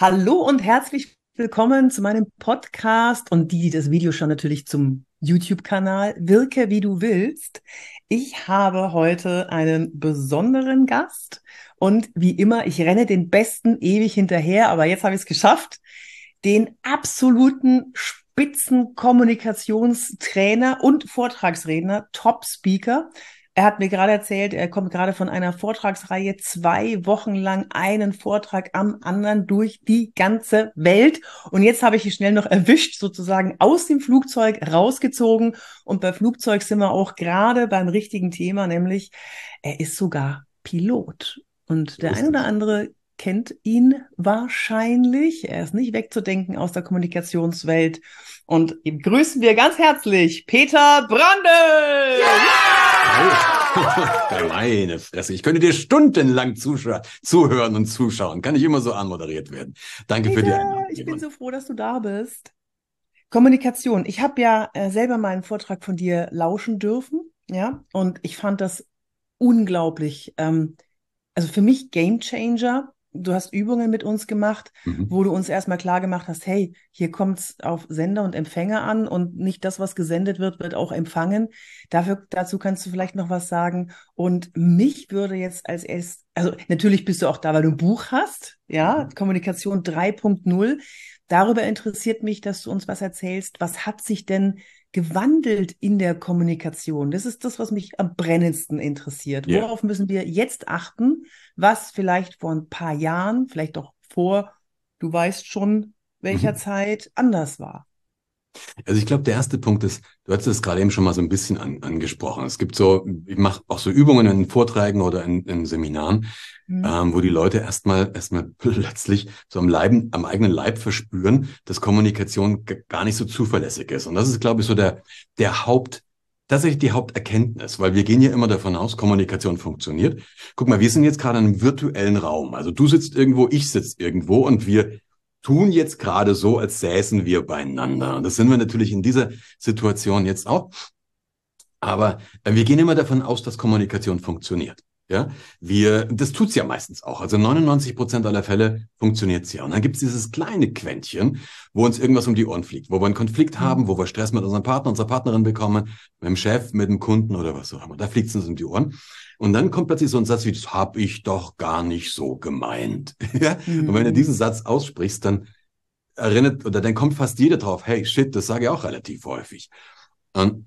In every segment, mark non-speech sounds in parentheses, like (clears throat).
Hallo und herzlich willkommen zu meinem Podcast und die, die das Video schon natürlich zum YouTube-Kanal Wirke wie du willst. Ich habe heute einen besonderen Gast und wie immer, ich renne den Besten ewig hinterher, aber jetzt habe ich es geschafft, den absoluten Spitzenkommunikationstrainer und Vortragsredner, Top-Speaker er hat mir gerade erzählt, er kommt gerade von einer Vortragsreihe, zwei Wochen lang einen Vortrag am anderen durch die ganze Welt. Und jetzt habe ich ihn schnell noch erwischt, sozusagen aus dem Flugzeug rausgezogen. Und bei Flugzeug sind wir auch gerade beim richtigen Thema, nämlich er ist sogar Pilot. Und der ein oder andere kennt ihn wahrscheinlich. Er ist nicht wegzudenken aus der Kommunikationswelt. Und ihm grüßen wir ganz herzlich Peter Brandl! Ja! (laughs) Meine Fresse. Ich könnte dir stundenlang zuhören und zuschauen. Kann ich immer so anmoderiert werden. Danke Peter, für die Einladung. Ich bin so froh, dass du da bist. Kommunikation. Ich habe ja äh, selber mal einen Vortrag von dir lauschen dürfen. Ja, und ich fand das unglaublich. Ähm, also für mich Game Changer, du hast Übungen mit uns gemacht, mhm. wo du uns erstmal klar gemacht hast, hey, hier kommt es auf Sender und Empfänger an und nicht das, was gesendet wird, wird auch empfangen. Dafür, dazu kannst du vielleicht noch was sagen. Und mich würde jetzt als erst, also natürlich bist du auch da, weil du ein Buch hast, ja, mhm. Kommunikation 3.0. Darüber interessiert mich, dass du uns was erzählst. Was hat sich denn gewandelt in der Kommunikation? Das ist das, was mich am brennendsten interessiert. Yeah. Worauf müssen wir jetzt achten, was vielleicht vor ein paar Jahren, vielleicht auch vor, du weißt schon, welcher mhm. Zeit anders war? Also ich glaube, der erste Punkt ist, du hast es gerade eben schon mal so ein bisschen an, angesprochen. Es gibt so, ich mache auch so Übungen in Vorträgen oder in, in Seminaren, mhm. ähm, wo die Leute erstmal erstmal (laughs) plötzlich so am Leib, am eigenen Leib verspüren, dass Kommunikation gar nicht so zuverlässig ist. Und das ist, glaube ich, so der, der Haupt, tatsächlich die Haupterkenntnis, weil wir gehen ja immer davon aus, Kommunikation funktioniert. Guck mal, wir sind jetzt gerade in einem virtuellen Raum. Also du sitzt irgendwo, ich sitze irgendwo und wir tun jetzt gerade so, als säßen wir beieinander. Und das sind wir natürlich in dieser Situation jetzt auch. Aber äh, wir gehen immer davon aus, dass Kommunikation funktioniert. Ja, wir, das tut's ja meistens auch. Also 99 Prozent aller Fälle funktioniert's ja. Und dann gibt's dieses kleine Quäntchen, wo uns irgendwas um die Ohren fliegt, wo wir einen Konflikt mhm. haben, wo wir Stress mit unserem Partner, unserer Partnerin bekommen, mit dem Chef, mit dem Kunden oder was auch immer. Da fliegt's uns um die Ohren. Und dann kommt plötzlich so ein Satz wie, das habe ich doch gar nicht so gemeint. (laughs) ja? Mhm. Und wenn du diesen Satz aussprichst, dann erinnert, oder dann kommt fast jeder drauf, hey, shit, das sage ich auch relativ häufig. Und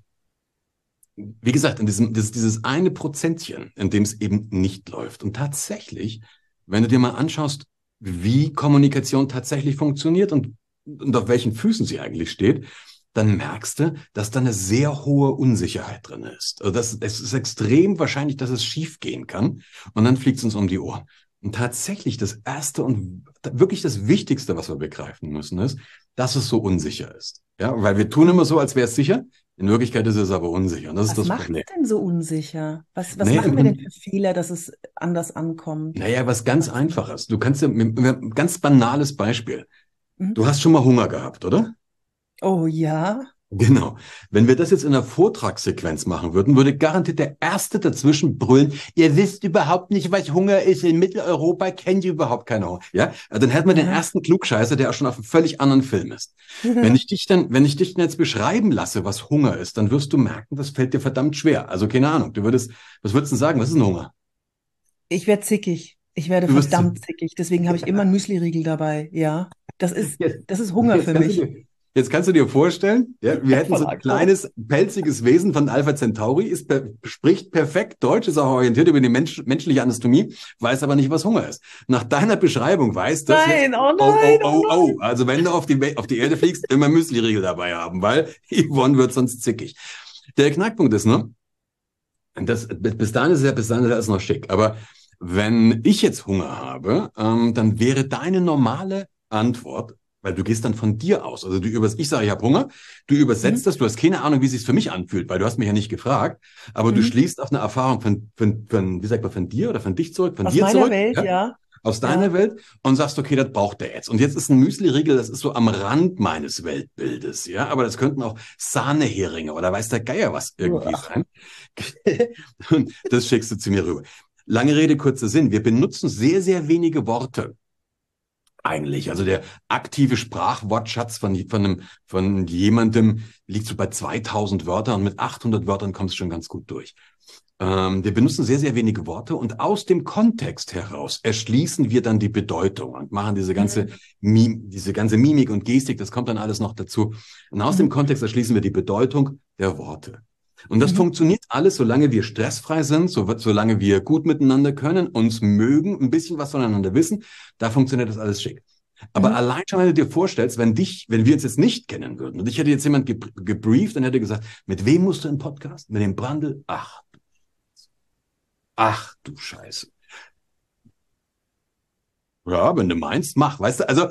wie gesagt, in diesem, das, dieses eine Prozentchen, in dem es eben nicht läuft. Und tatsächlich, wenn du dir mal anschaust, wie Kommunikation tatsächlich funktioniert und, und auf welchen Füßen sie eigentlich steht, dann merkst du, dass da eine sehr hohe Unsicherheit drin ist. Also das, es ist extrem wahrscheinlich, dass es schief gehen kann und dann fliegt es uns um die Ohren. Und tatsächlich das Erste und wirklich das Wichtigste, was wir begreifen müssen, ist, dass es so unsicher ist. Ja, weil wir tun immer so, als wäre es sicher. In Wirklichkeit ist es aber unsicher. Und das was ist das macht Problem. denn so unsicher? Was, was naja, machen wir denn für Fehler, dass es anders ankommt? Naja, was ganz Einfaches. Du kannst ja, ein ganz banales Beispiel. Mhm. Du hast schon mal Hunger gehabt, oder? Oh ja. Genau. Wenn wir das jetzt in einer Vortragssequenz machen würden, würde garantiert der Erste dazwischen brüllen, ihr wisst überhaupt nicht, was Hunger ist. In Mitteleuropa kennt ihr überhaupt keine Hunger. Ja, dann hätten wir den ersten Klugscheißer, der auch schon auf einem völlig anderen Film ist. (laughs) wenn ich dich dann, wenn ich dich dann jetzt beschreiben lasse, was Hunger ist, dann wirst du merken, das fällt dir verdammt schwer. Also keine Ahnung. Du würdest, was würdest du sagen? Was ist ein Hunger? Ich werde zickig. Ich werde verdammt zickig. Deswegen habe ich immer einen Müsli-Riegel dabei. Ja. Das ist, das ist Hunger für mich. Jetzt kannst du dir vorstellen, ja, wir hätten so ein kleines, pelziges Wesen von Alpha Centauri, ist spricht perfekt Deutsch, ist auch orientiert über die Mensch, menschliche Anatomie, weiß aber nicht, was Hunger ist. Nach deiner Beschreibung weiß das. Nein, jetzt, oh, oh nein, oh, oh, oh, oh. Also wenn du auf die, auf die Erde fliegst, immer Müsli-Riegel dabei haben, weil (laughs) Yvonne wird sonst zickig. Der Knackpunkt ist, ne? Das, bis dahin ist ja, bis dahin ist alles noch schick. Aber wenn ich jetzt Hunger habe, ähm, dann wäre deine normale Antwort, weil du gehst dann von dir aus. Also du übers, ich sage, ich habe Hunger, du übersetzt mhm. das, du hast keine Ahnung, wie es sich für mich anfühlt, weil du hast mich ja nicht gefragt, aber mhm. du schließt auf eine Erfahrung von, von, von, wie sagt man, von dir oder von dich zurück, von aus dir meiner zurück. Welt, ja. ja. Aus deiner ja. Welt und sagst, okay, das braucht der jetzt. Und jetzt ist ein Müsli-Riegel, das ist so am Rand meines Weltbildes, ja. Aber das könnten auch Sahneheringe oder weiß der Geier was irgendwie Uah. sein. (laughs) und das schickst du zu mir rüber. Lange Rede, kurzer Sinn. Wir benutzen sehr, sehr wenige Worte eigentlich. Also der aktive Sprachwortschatz von, von, einem, von jemandem liegt so bei 2000 Wörtern und mit 800 Wörtern kommst du schon ganz gut durch. Ähm, wir benutzen sehr, sehr wenige Worte und aus dem Kontext heraus erschließen wir dann die Bedeutung und machen diese ganze, mhm. Mim diese ganze Mimik und Gestik, das kommt dann alles noch dazu. Und aus mhm. dem Kontext erschließen wir die Bedeutung der Worte. Und das mhm. funktioniert alles, solange wir stressfrei sind, so, solange wir gut miteinander können, uns mögen, ein bisschen was voneinander wissen, da funktioniert das alles schick. Aber mhm. allein schon, wenn du dir vorstellst, wenn dich, wenn wir uns jetzt nicht kennen würden und ich hätte jetzt jemand ge gebrieft und hätte gesagt, mit wem musst du im Podcast? Mit dem Brandel? Ach, ach du Scheiße. Ja, wenn du meinst, mach, weißt du, also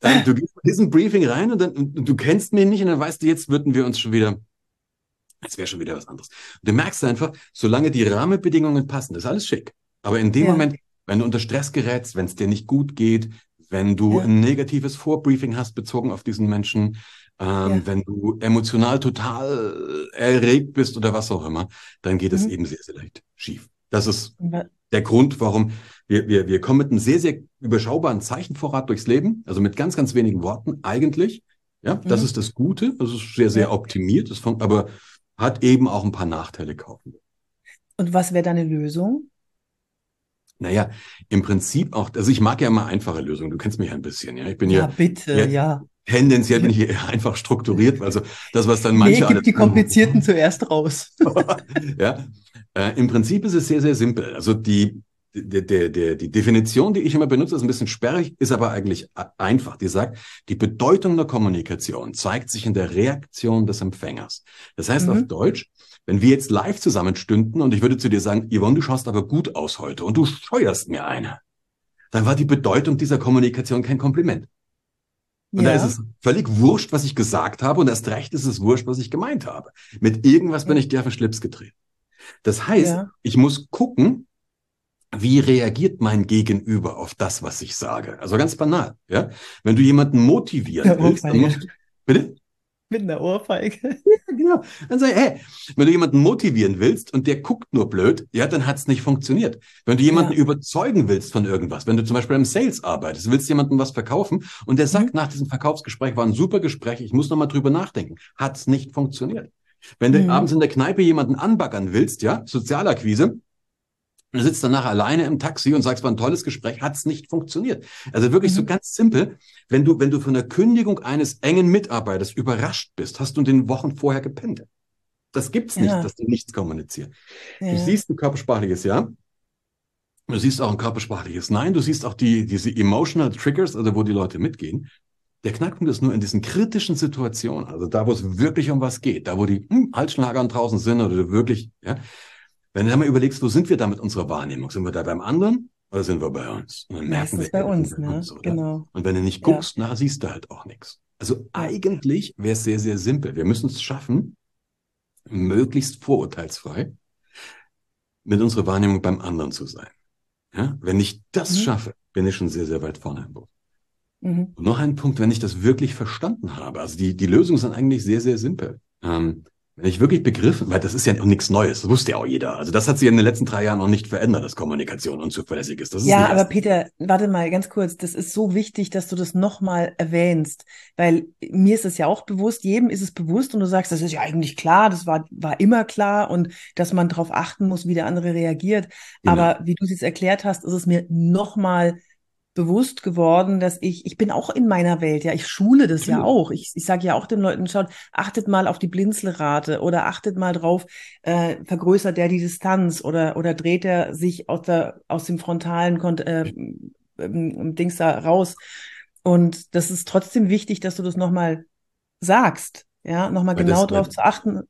äh, du gehst in diesen Briefing rein und dann und du kennst mich nicht und dann weißt du, jetzt würden wir uns schon wieder Jetzt wäre schon wieder was anderes. Und du merkst einfach, solange die Rahmenbedingungen passen, das ist alles schick. Aber in dem ja. Moment, wenn du unter Stress gerätst, wenn es dir nicht gut geht, wenn du ja. ein negatives Vorbriefing hast bezogen auf diesen Menschen, ähm, ja. wenn du emotional total erregt bist oder was auch immer, dann geht es mhm. eben sehr, sehr leicht schief. Das ist der Grund, warum wir, wir, wir kommen mit einem sehr, sehr überschaubaren Zeichenvorrat durchs Leben, also mit ganz, ganz wenigen Worten eigentlich. Ja, das mhm. ist das Gute, das ist sehr, sehr optimiert, das aber hat eben auch ein paar Nachteile kaufen. Und was wäre deine Lösung? Naja, im Prinzip auch, also ich mag ja immer einfache Lösungen. Du kennst mich ja ein bisschen, ja. Ich bin ja. Ja, bitte, ja. ja. Tendenziell bin ich hier einfach strukturiert, also das, was dann manche. Nee, gibt die (laughs) komplizierten zuerst raus. (laughs) ja. Äh, Im Prinzip ist es sehr, sehr simpel. Also die, der, der, der, die Definition, die ich immer benutze, ist ein bisschen sperrig, ist aber eigentlich einfach. Die sagt, die Bedeutung der Kommunikation zeigt sich in der Reaktion des Empfängers. Das heißt mhm. auf Deutsch, wenn wir jetzt live zusammenstünden und ich würde zu dir sagen, Yvonne, du schaust aber gut aus heute und du scheuerst mir eine, dann war die Bedeutung dieser Kommunikation kein Kompliment. Und ja. da ist es völlig wurscht, was ich gesagt habe und erst recht ist es wurscht, was ich gemeint habe. Mit irgendwas bin ich dir auf den Schlips getreten. Das heißt, ja. ich muss gucken, wie reagiert mein Gegenüber auf das, was ich sage? Also ganz banal, ja. Wenn du jemanden motivieren willst, dann musst du, bitte? Mit einer Ohrfeige. Ja, genau. Dann sag ich, hey, wenn du jemanden motivieren willst und der guckt nur blöd, ja, dann hat's nicht funktioniert. Wenn du jemanden ja. überzeugen willst von irgendwas, wenn du zum Beispiel im Sales arbeitest, willst jemandem was verkaufen und der sagt mhm. nach diesem Verkaufsgespräch, war ein super Gespräch, ich muss nochmal drüber nachdenken, hat's nicht funktioniert. Wenn du mhm. abends in der Kneipe jemanden anbaggern willst, ja, Sozialakquise, du sitzt danach alleine im Taxi und sagst, war ein tolles Gespräch, hat es nicht funktioniert. Also wirklich mhm. so ganz simpel, wenn du, wenn du von der Kündigung eines engen Mitarbeiters überrascht bist, hast du in den Wochen vorher gepennt. Das gibt's ja. nicht, dass du nichts kommunizierst. Ja. Du siehst ein körpersprachliches Ja. Du siehst auch ein körpersprachliches Nein. Du siehst auch die, diese emotional Triggers, also wo die Leute mitgehen. Der Knackpunkt ist nur in diesen kritischen Situationen, also da, wo es wirklich um was geht, da, wo die hm, Halsschlagern draußen sind oder du wirklich, ja, wenn du dann mal überlegst, wo sind wir da mit unserer Wahrnehmung? Sind wir da beim anderen oder sind wir bei uns? Und dann merken wir, bei uns, ne? Uns, genau. Und wenn du nicht guckst, ja. na, siehst du halt auch nichts. Also eigentlich wäre es sehr, sehr simpel. Wir müssen es schaffen, möglichst vorurteilsfrei mit unserer Wahrnehmung beim anderen zu sein. Ja? Wenn ich das mhm. schaffe, bin ich schon sehr, sehr weit vorne im Buch. Mhm. Und noch ein Punkt, wenn ich das wirklich verstanden habe. Also die, die Lösungen sind eigentlich sehr, sehr simpel. Ähm, wenn ich wirklich begriffen, weil das ist ja nichts Neues, das wusste ja auch jeder. Also das hat sich in den letzten drei Jahren noch nicht verändert, dass Kommunikation unzuverlässig ist. ist ja, aber Peter, warte mal ganz kurz. Das ist so wichtig, dass du das nochmal erwähnst, weil mir ist es ja auch bewusst, jedem ist es bewusst und du sagst, das ist ja eigentlich klar, das war, war immer klar und dass man darauf achten muss, wie der andere reagiert. Genau. Aber wie du es jetzt erklärt hast, ist es mir nochmal bewusst geworden, dass ich, ich bin auch in meiner Welt, ja, ich schule das ja auch. Ich, ich sage ja auch den Leuten, schaut, achtet mal auf die Blinzelrate oder achtet mal drauf, äh, vergrößert der die Distanz oder, oder dreht er sich aus, der, aus dem frontalen Kont äh, ähm, Dings da raus. Und das ist trotzdem wichtig, dass du das nochmal sagst, ja, nochmal genau drauf zu achten,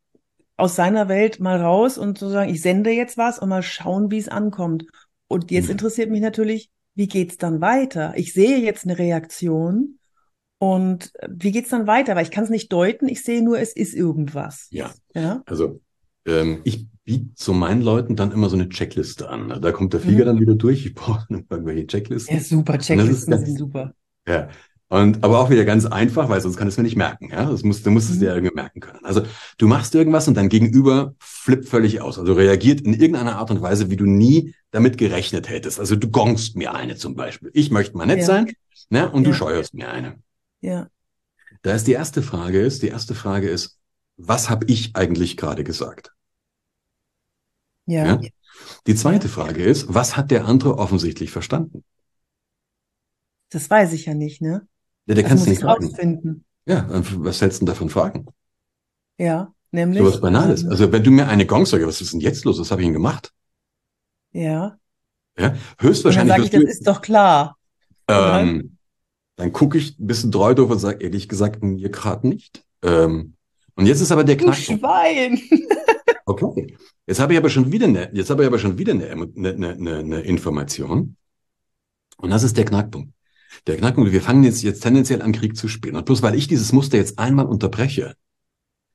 aus seiner Welt mal raus und zu sagen, ich sende jetzt was und mal schauen, wie es ankommt. Und jetzt mhm. interessiert mich natürlich, wie geht's dann weiter? Ich sehe jetzt eine Reaktion und wie geht's dann weiter? Weil ich kann es nicht deuten, ich sehe nur, es ist irgendwas. Ja. ja? Also ähm, ich biete zu meinen Leuten dann immer so eine Checkliste an. Da kommt der Flieger mhm. dann wieder durch, ich brauche irgendwelche Checklisten. Ja, super, Checklisten ganz, sind super. Ja. Und aber auch wieder ganz einfach, weil sonst kann es mir nicht merken. Ja, das musst, du musst es mhm. dir irgendwie merken können. Also du machst irgendwas und dein Gegenüber flippt völlig aus. Also reagiert in irgendeiner Art und Weise, wie du nie damit gerechnet hättest. Also du gongst mir eine zum Beispiel. Ich möchte mal nett ja. sein, ne? Und ja. du scheuerst mir eine. Ja. Da ist die erste Frage ist, die erste Frage ist, was habe ich eigentlich gerade gesagt? Ja. ja? Die zweite Frage ist, was hat der andere offensichtlich verstanden? Das weiß ich ja nicht, ne? Ja, der kannst du nicht rausfinden. Ja, was hältst du davon fragen? Ja, nämlich. So was Banales. Ähm, also wenn du mir eine Gong sagst, was ist denn jetzt los? Was habe ich denn gemacht? Ja. Ja, höchstwahrscheinlich. Und dann sage ich, das ist doch klar. Ähm, dann gucke ich ein bisschen treu doof und sage, ehrlich gesagt, mir gerade nicht. Ähm, und jetzt ist aber der Knackpunkt. Schwein! (laughs) okay. Jetzt habe ich aber schon wieder eine, jetzt habe ich aber schon wieder eine, eine, eine, eine Information. Und das ist der Knackpunkt. Der Knackpunkt, wir fangen jetzt, jetzt tendenziell an, Krieg zu spielen. Und bloß weil ich dieses Muster jetzt einmal unterbreche,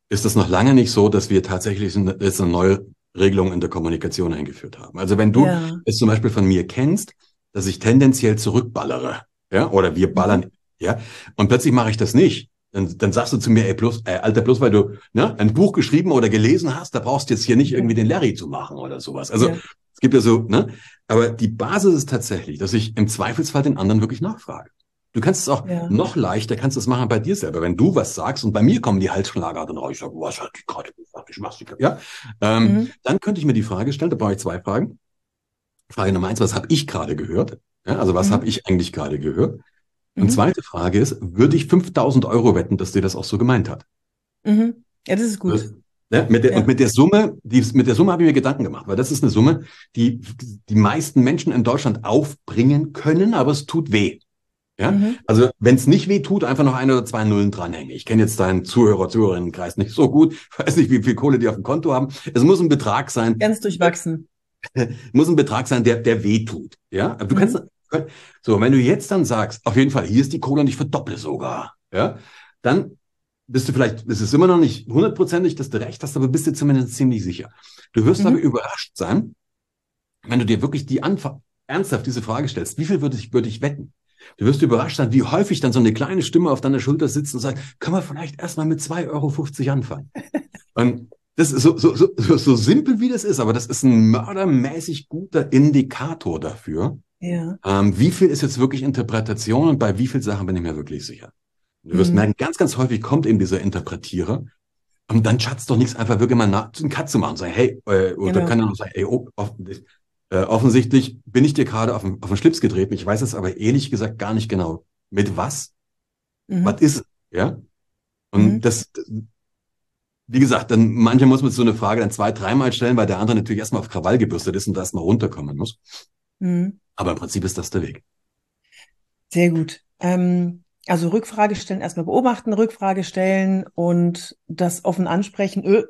ist das noch lange nicht so, dass wir tatsächlich jetzt eine neue Regelung in der Kommunikation eingeführt haben. Also wenn du ja. es zum Beispiel von mir kennst, dass ich tendenziell zurückballere, ja, oder wir ballern, ja, und plötzlich mache ich das nicht, dann, dann sagst du zu mir, ey, bloß, äh, Alter, bloß weil du ne, ein Buch geschrieben oder gelesen hast, da brauchst du jetzt hier nicht irgendwie den Larry zu machen oder sowas. Also ja. Gibt ja so, ne, aber die Basis ist tatsächlich, dass ich im Zweifelsfall den anderen wirklich nachfrage. Du kannst es auch ja. noch leichter, kannst es machen bei dir selber. Wenn du was sagst und bei mir kommen die Halsschlagader raus, ich sage, was hat die gerade gesagt, ich mach's nicht. Ja, ähm, mhm. dann könnte ich mir die Frage stellen, da brauche ich zwei Fragen. Frage Nummer eins, was habe ich gerade gehört? Ja, also was mhm. habe ich eigentlich gerade gehört? Und mhm. zweite Frage ist, würde ich 5000 Euro wetten, dass dir das auch so gemeint hat? Mhm. Ja, das ist gut. Ja, mit der, ja. Und mit der Summe, die, mit der Summe habe ich mir Gedanken gemacht, weil das ist eine Summe, die die meisten Menschen in Deutschland aufbringen können, aber es tut weh. Ja, mhm. also wenn es nicht weh tut, einfach noch ein oder zwei Nullen dranhängen. Ich kenne jetzt deinen Zuhörer, Zuhörerinnenkreis nicht so gut, (laughs) weiß nicht, wie viel Kohle die auf dem Konto haben. Es muss ein Betrag sein. Ganz durchwachsen. (laughs) muss ein Betrag sein, der, der weh tut. Ja, du mhm. kannst, so, wenn du jetzt dann sagst, auf jeden Fall, hier ist die Kohle und ich verdopple sogar, ja, dann bist du vielleicht, es ist immer noch nicht hundertprozentig, dass du recht hast, aber bist du zumindest ziemlich sicher. Du wirst mhm. aber überrascht sein, wenn du dir wirklich die Anfang, ernsthaft diese Frage stellst, wie viel würde ich, würde ich wetten? Du wirst überrascht sein, wie häufig dann so eine kleine Stimme auf deiner Schulter sitzt und sagt, können wir vielleicht erstmal mit 2,50 Euro anfangen? und (laughs) das ist so, so, so, so simpel wie das ist, aber das ist ein mördermäßig guter Indikator dafür. Ja. Ähm, wie viel ist jetzt wirklich Interpretation und bei wie vielen Sachen bin ich mir wirklich sicher? Du wirst mhm. merken, ganz, ganz häufig kommt eben dieser Interpretierer und dann schatzt doch nichts einfach wirklich mal nach, einen Cut zu machen und sagen, hey, äh, oder genau. kann er noch sagen, ey, oh, offensichtlich, äh, offensichtlich bin ich dir gerade auf, den, auf den Schlips getreten. Ich weiß es aber ehrlich gesagt gar nicht genau. Mit was? Mhm. Was ist es? Ja? Und mhm. das, wie gesagt, dann manche muss man so eine Frage dann zwei, dreimal stellen, weil der andere natürlich erstmal auf Krawall gebürstet ist und da erstmal runterkommen muss. Mhm. Aber im Prinzip ist das der Weg. Sehr gut. Ähm, also Rückfrage stellen, erstmal beobachten, Rückfrage stellen und das offen ansprechen. Öh,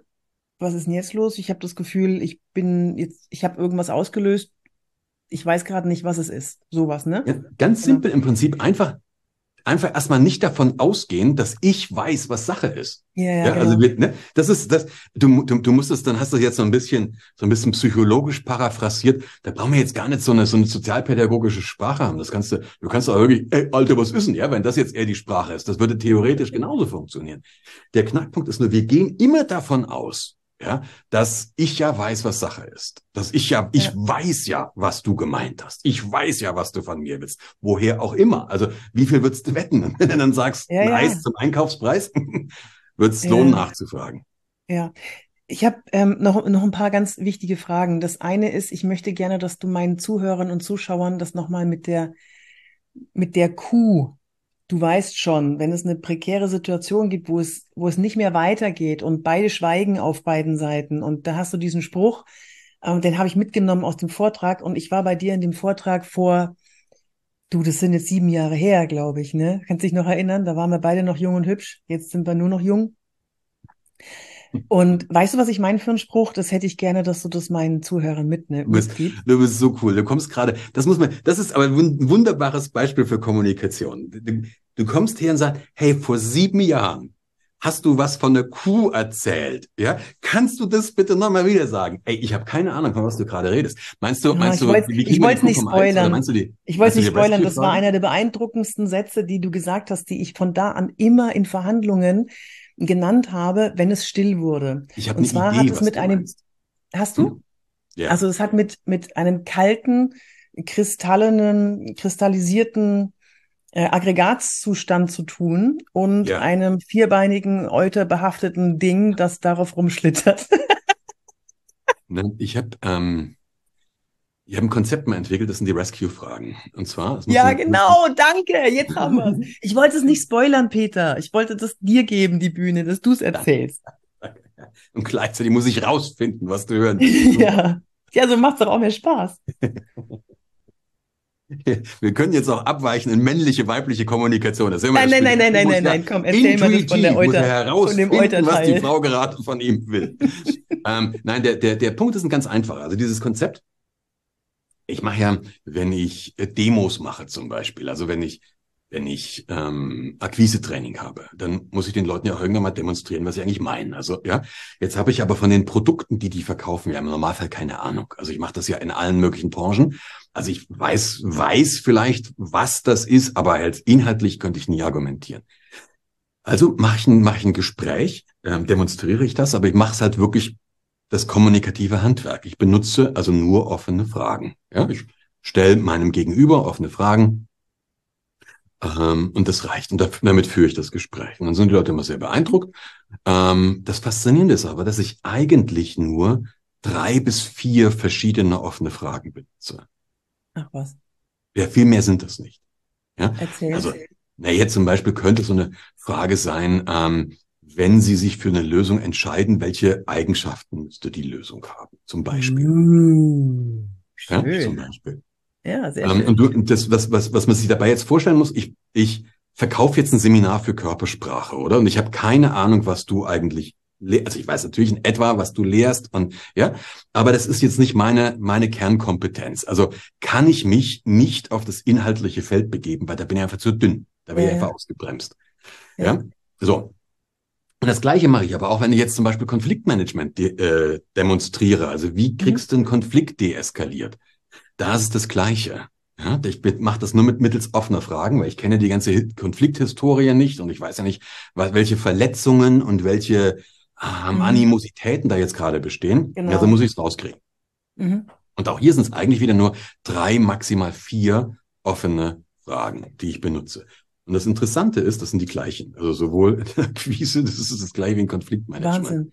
was ist denn jetzt los? Ich habe das Gefühl, ich bin jetzt, ich habe irgendwas ausgelöst. Ich weiß gerade nicht, was es ist. Sowas, ne? Ja, ganz genau. simpel im Prinzip einfach einfach erstmal nicht davon ausgehen, dass ich weiß, was Sache ist. Ja, ja, ja also genau. ne, das ist das. Du, du, du musst es, dann hast du jetzt so ein bisschen so ein bisschen psychologisch paraphrasiert. Da brauchen wir jetzt gar nicht so eine so eine sozialpädagogische Sprache haben. Das kannst du, du kannst auch wirklich, ey, Alter, was ist denn? Ja, wenn das jetzt eher die Sprache ist, das würde theoretisch genauso funktionieren. Der Knackpunkt ist nur, wir gehen immer davon aus, ja, dass ich ja weiß, was Sache ist. Dass ich ja, ich ja. weiß ja, was du gemeint hast. Ich weiß ja, was du von mir willst. Woher auch immer. Also, wie viel würdest du wetten? (laughs) Wenn du dann sagst, ja, ein ja. zum Einkaufspreis, (laughs) wird es lohnen, nachzufragen. Ja. Ich habe ähm, noch, noch ein paar ganz wichtige Fragen. Das eine ist, ich möchte gerne, dass du meinen Zuhörern und Zuschauern das nochmal mit der, mit der Kuh du weißt schon, wenn es eine prekäre Situation gibt, wo es, wo es nicht mehr weitergeht und beide schweigen auf beiden Seiten und da hast du diesen Spruch, ähm, den habe ich mitgenommen aus dem Vortrag und ich war bei dir in dem Vortrag vor, du, das sind jetzt sieben Jahre her, glaube ich, ne? Kannst dich noch erinnern? Da waren wir beide noch jung und hübsch, jetzt sind wir nur noch jung. Und weißt du, was ich meine für einen Spruch? Das hätte ich gerne, dass du das meinen Zuhörern mitnimmst. Du bist, du bist so cool. Du kommst gerade, das muss man, das ist aber ein wunderbares Beispiel für Kommunikation. Du, du kommst her und sagst, hey, vor sieben Jahren hast du was von der Kuh erzählt? Ja, kannst du das bitte nochmal wieder sagen? Ey, ich habe keine Ahnung, von was du gerade redest. Meinst du, Ja, meinst ich du, wollte ich wollte es nicht spoilern. Meinst du die, Ich wollte du nicht spoilern, das war einer der beeindruckendsten Sätze, die du gesagt hast, die ich von da an immer in Verhandlungen genannt habe, wenn es still wurde. Ich habe Und zwar Idee, hat es mit einem, meinst. hast du? Hm? Ja. Also es hat mit, mit einem kalten, kristallenen, kristallisierten äh, Aggregatzustand zu tun und Ja. einem vierbeinigen, euterbehafteten Ding, das darauf rumschlittert. (laughs) Ne, Ich habe ähm, ich hab ein Konzept mal entwickelt, das sind die Rescue-Fragen. Und zwar, es Ja, genau, danke, jetzt haben wir es. Ich wollte es nicht spoilern, Peter. Ich wollte das dir geben, die Bühne, dass du es erzählst. Und gleichzeitig muss ich rausfinden, was du hören (laughs) Ja. Ja, so macht's doch auch mehr Spaß. (laughs) Wir können jetzt auch abweichen in männliche, weibliche Kommunikation. Das Nein, nein, nein, nein, nein, nein, nein, komm, erzähl mal das von der er Euter, von dem was die. Frau gerade von ihm will. (laughs) ähm, nein, der, der, der Punkt ist ein ganz einfacher. Also dieses Konzept, ich mache ja, wenn ich äh, Demos mache zum Beispiel, also wenn ich wenn ich ähm, Akquise-Training habe, dann muss ich den Leuten ja irgendwann mal demonstrieren, was sie eigentlich meinen. Also ja, jetzt habe ich aber von den Produkten, die die verkaufen, ja im Normalfall keine Ahnung. Also ich mache das ja in allen möglichen Branchen. Also ich weiß, weiß vielleicht, was das ist, aber halt inhaltlich könnte ich nie argumentieren. Also mache ich, ein- mach ich ein Gespräch, ähm, demonstriere ich das, aber ich mache es halt wirklich das kommunikative Handwerk. Ich benutze also nur offene Fragen. Ja, ich stelle meinem Gegenüber offene Fragen, ähm, und das reicht. Und damit führe ich das Gespräch. Und dann sind die Leute immer sehr beeindruckt. Ähm, das Faszinierende ist aber, dass ich eigentlich nur drei bis vier verschiedene offene Fragen benutze. Ach was, Ja, viel mehr sind das nicht. Ja, erzähl. also, na jetzt zum Beispiel könnte so eine Frage sein, ähm, wenn Sie sich für eine Lösung entscheiden, welche Eigenschaften müsste die Lösung haben? Zum Beispiel. Uh, Ja, zum schön. Beispiel. Ja, sehr Ähm, schön. und du, das, was, was, was man sich dabei jetzt vorstellen muss, ich, ich verkaufe jetzt ein Seminar für Körpersprache, oder? Und ich habe keine Ahnung, was du eigentlich lehrst. Also ich weiß natürlich in etwa, was du lehrst und ja, aber das ist jetzt nicht meine, meine Kernkompetenz. Also kann ich mich nicht auf das inhaltliche Feld begeben, weil da bin ich einfach zu dünn. Da bin Ja, ich einfach ausgebremst. Ja. Ja. So. Und das Gleiche mache ich aber auch, wenn ich jetzt zum Beispiel Konfliktmanagement de äh, demonstriere. Also wie kriegst du einen Konflikt deeskaliert? Da ist das Gleiche. Ja, ich mache das nur mit mittels offener Fragen, weil ich kenne die ganze Hi- Konflikthistorie nicht und ich weiß ja nicht, welche Verletzungen und welche ähm, Mhm. Animositäten da jetzt gerade bestehen. Genau. Also muss ich es rauskriegen. Mhm. Und auch hier sind es eigentlich wieder nur drei, maximal vier offene Fragen, die ich benutze. Und das Interessante ist, das sind die gleichen. Also sowohl in der Akquise, (laughs) das ist das gleiche wie in Konfliktmanagement. Wahnsinn.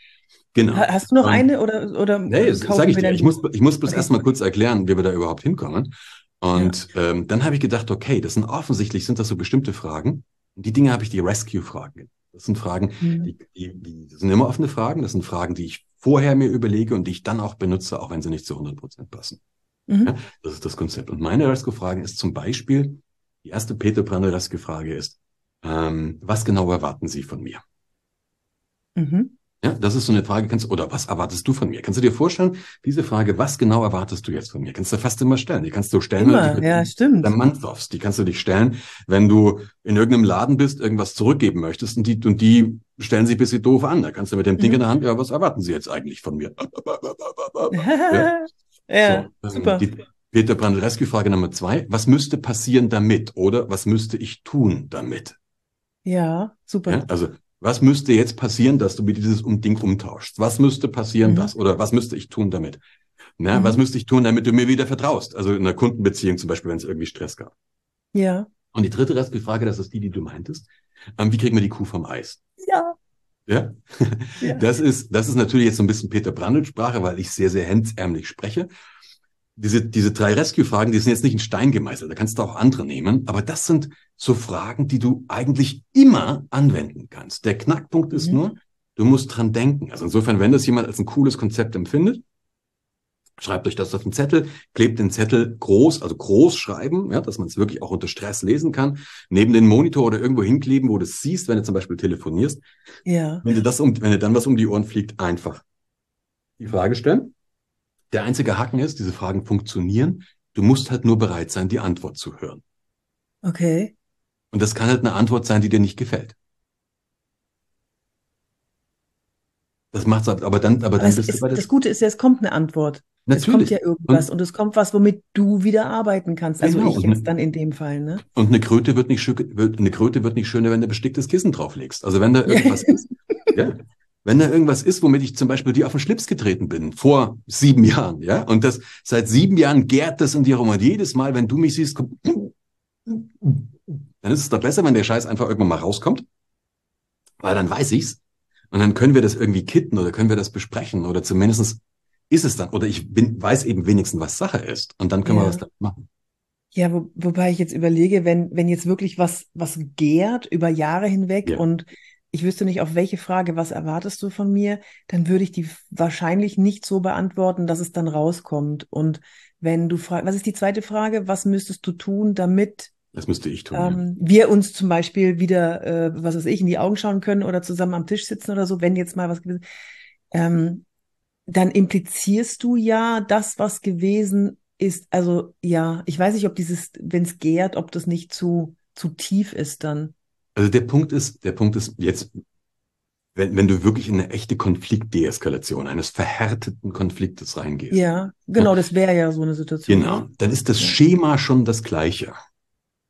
Genau. Ha- Hast du noch Ähm, eine oder, oder Nee, das kaufen sag ich dir. Ich muss, ich muss bloß Okay. erstmal kurz erklären, wie wir da überhaupt hinkommen. Und ähm, dann habe ich gedacht, okay, das sind offensichtlich sind das so bestimmte Fragen. Und die Dinge habe ich die Rescue-Fragen. genannt. Das sind Fragen, Mhm. die, die, die sind immer offene Fragen. Das sind Fragen, die ich vorher mir überlege und die ich dann auch benutze, auch wenn sie nicht zu 100 Prozent passen. Mhm. Ja, das ist das Konzept. Und meine Rescue-Frage ist zum Beispiel, die erste Peter Brandl Rescue-Frage ist, ähm, was genau erwarten Sie von mir? Mhm. Ja, das ist so eine Frage, kannst, oder was erwartest du von mir? Kannst du dir vorstellen, diese Frage, was genau erwartest du jetzt von mir? Kannst du fast immer stellen. Die kannst du stellen, Immer, wenn du ja, stimmt. Mann triffst. Die kannst du dich stellen, wenn du in irgendeinem Laden bist, irgendwas zurückgeben möchtest und die, und die stellen sich ein bisschen doof an. Da kannst du mit dem Ding Mhm. in der Hand, ja, was erwarten sie jetzt eigentlich von mir? (laughs) ja, ja So, ähm, super. Die Peter Brandl Rescue Frage Nummer zwei. Was müsste passieren damit? Oder was müsste ich tun damit? Ja, super. Ja, also, was müsste jetzt passieren, dass du mir dieses Ding umtauschst? Was müsste passieren, Mhm. das? Oder was müsste ich tun damit? Na, Mhm. Was müsste ich tun, damit du mir wieder vertraust? Also in einer Kundenbeziehung zum Beispiel, wenn es irgendwie Stress gab. Ja. Und die dritte Rescue-Frage, das ist die, die du meintest. Ähm, wie kriegen wir die Kuh vom Eis? Ja. Ja? Ja. (laughs) Das ist, das ist natürlich jetzt so ein bisschen Peter Brandl-Sprache, weil ich sehr, sehr hemdsärmlich spreche. Diese, diese drei Rescue-Fragen, die sind jetzt nicht in Stein gemeißelt. Da kannst du auch andere nehmen. Aber das sind so Fragen, die du eigentlich immer anwenden kannst. Der Knackpunkt ist Mhm. nur, du musst dran denken. Also insofern, wenn das jemand als ein cooles Konzept empfindet, schreibt euch das auf den Zettel, klebt den Zettel groß, also groß schreiben, ja, dass man es wirklich auch unter Stress lesen kann, neben den Monitor oder irgendwo hinkleben, wo du es siehst, wenn du zum Beispiel telefonierst. Ja. Wenn dir das um, wenn dir dann was um die Ohren fliegt, einfach die Frage stellen. Der einzige Haken ist, diese Fragen funktionieren. Du musst halt nur bereit sein, die Antwort zu hören. Okay. Und das kann halt eine Antwort sein, die dir nicht gefällt. Das macht's aber dann, aber, aber dann bist ist, du bei das. Das Gute ist ja, es kommt eine Antwort. Natürlich. Es kommt ja irgendwas und, und, es kommt was, womit du wieder arbeiten kannst. Also genau. ich jetzt dann in dem Fall, ne? Und eine Kröte wird nicht, wird, eine Kröte wird nicht schöner, wenn du besticktes Kissen drauflegst. Also wenn da (laughs) irgendwas ist, ja, wenn da irgendwas ist, womit ich zum Beispiel dir auf den Schlips getreten bin, vor sieben Jahren, ja, und das seit sieben Jahren gärt das in dir rum und jedes Mal, wenn du mich siehst, kommt, dann ist es doch besser, wenn der Scheiß einfach irgendwann mal rauskommt, weil dann weiß ich's und dann können wir das irgendwie kitten oder können wir das besprechen oder zumindestens ist es dann oder ich bin, weiß eben wenigstens, was Sache ist und dann können ja. wir was damit machen. Ja, wo, wobei ich jetzt überlege, wenn, wenn jetzt wirklich was, was gärt über Jahre hinweg ja. und ich wüsste nicht, auf welche Frage, was erwartest du von mir, dann würde ich die wahrscheinlich nicht so beantworten, dass es dann rauskommt. Und wenn du fragst, was ist die zweite Frage? Was müsstest du tun, damit das müsste ich tun. Ähm. Wir uns zum Beispiel wieder, äh, was weiß ich, in die Augen schauen können oder zusammen am Tisch sitzen oder so, wenn jetzt mal was gewesen ähm, dann implizierst du ja das, was gewesen ist. Also ja, ich weiß nicht, ob dieses, wenn es gärt, ob das nicht zu, zu tief ist dann. Also der Punkt ist, der Punkt ist jetzt, wenn, wenn du wirklich in eine echte Konfliktdeeskalation eines verhärteten Konfliktes reingehst. Ja, genau, das wäre ja so eine Situation. Genau, dann ist das Schema schon das gleiche.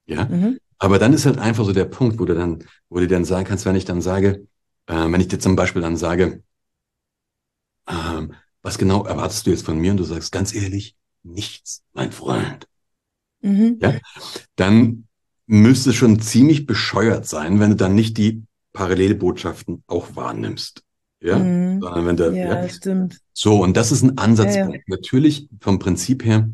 Ja, mhm. aber dann ist halt einfach so der Punkt, wo du dann, wo du dann sagen kannst, wenn ich dann sage, äh, wenn ich dir zum Beispiel dann sage, ähm, was genau erwartest du jetzt von mir? Und du sagst ganz ehrlich, nichts, mein Freund. Mhm. Ja, dann müsste schon ziemlich bescheuert sein, wenn du dann nicht die Parallelbotschaften auch wahrnimmst. Ja, mhm. sondern wenn der, ja, ja, stimmt. So, und das ist ein Ansatzpunkt. Ja, ja. Natürlich vom Prinzip her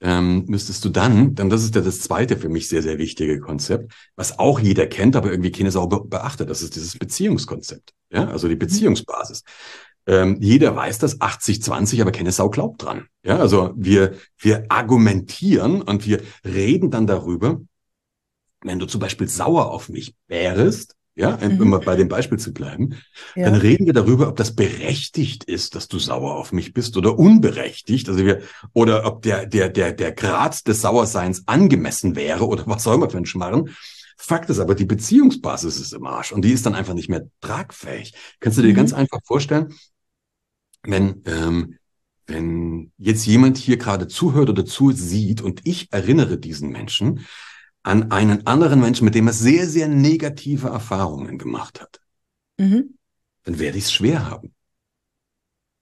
ähm, müsstest du dann, dann das ist ja das zweite für mich sehr, sehr wichtige Konzept, was auch jeder kennt, aber irgendwie keiner es auch beachtet. Das ist dieses Beziehungskonzept. Ja, also die mhm. Beziehungsbasis. Ähm, jeder weiß das 80-20, aber keine Sau glaubt dran. Ja, also wir, wir argumentieren und wir reden dann darüber, wenn du zum Beispiel sauer auf mich wärst, ja, mhm. immer bei dem Beispiel zu bleiben, ja. dann reden wir darüber, ob das berechtigt ist, dass du sauer auf mich bist oder unberechtigt, also wir, oder ob der, der, der, der Grad des Sauerseins angemessen wäre oder was auch immer für ein Schmarren. Fakt ist aber, die Beziehungsbasis ist im Arsch und die ist dann einfach nicht mehr tragfähig. Kannst du dir mhm. ganz einfach vorstellen, wenn, ähm, wenn jetzt jemand hier gerade zuhört oder zusieht und ich erinnere diesen Menschen an einen anderen Menschen, mit dem er sehr, sehr negative Erfahrungen gemacht hat, mhm. dann werde ich es schwer haben.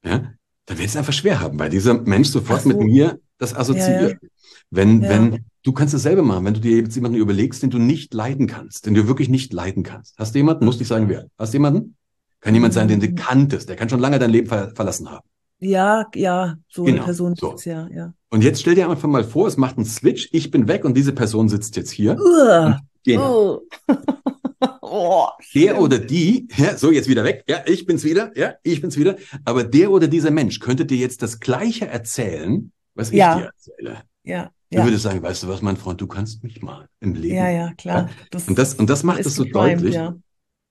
Ja, dann werde ich es einfach schwer haben, weil dieser Mensch sofort so. mit mir das assoziiert. Ja, ja. Wenn, ja. wenn, du kannst es selber machen, wenn du dir jetzt jemanden überlegst, den du nicht leiden kannst, den du wirklich nicht leiden kannst. Hast du jemanden? Muss ich sagen, wer? Hast du jemanden? Kann jemand sein, den du mhm. kanntest, der kann schon lange dein Leben ver verlassen haben. Ja, ja, so genau, eine Person so. ja, ja. Und jetzt stell dir einfach mal vor, es macht einen Switch, ich bin weg und diese Person sitzt jetzt hier. Uh, genau. (laughs) oh, der oder die, ja, so jetzt wieder weg, ja, ich bin's wieder, ja, ich bin's wieder. Aber der oder dieser Mensch könnte dir jetzt das Gleiche erzählen, was ich ja. dir erzähle. Ja. Du ja. würdest sagen, weißt du was, mein Freund, du kannst mich mal im Leben. Ja, ja, klar. Das und das, und das macht es so deutlich. Ja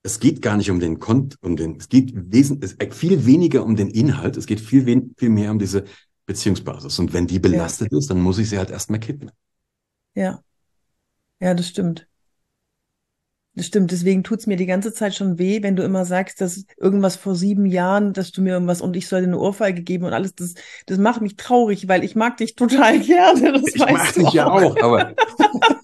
es geht gar nicht um den Kont, um den, es geht wesentlich, viel weniger um den Inhalt, es geht viel, wen, viel mehr um diese Beziehungsbasis. Und wenn die belastet ja. ist, dann muss ich sie halt erstmal kitten. Ja. Ja, das stimmt. Das stimmt, deswegen tut's mir die ganze Zeit schon weh, wenn du immer sagst, dass irgendwas vor sieben Jahren, dass du mir irgendwas und ich soll dir eine Ohrfeige geben und alles, das, das macht mich traurig, weil ich mag dich total (laughs) gerne. Das ich mag dich ja auch, aber (laughs)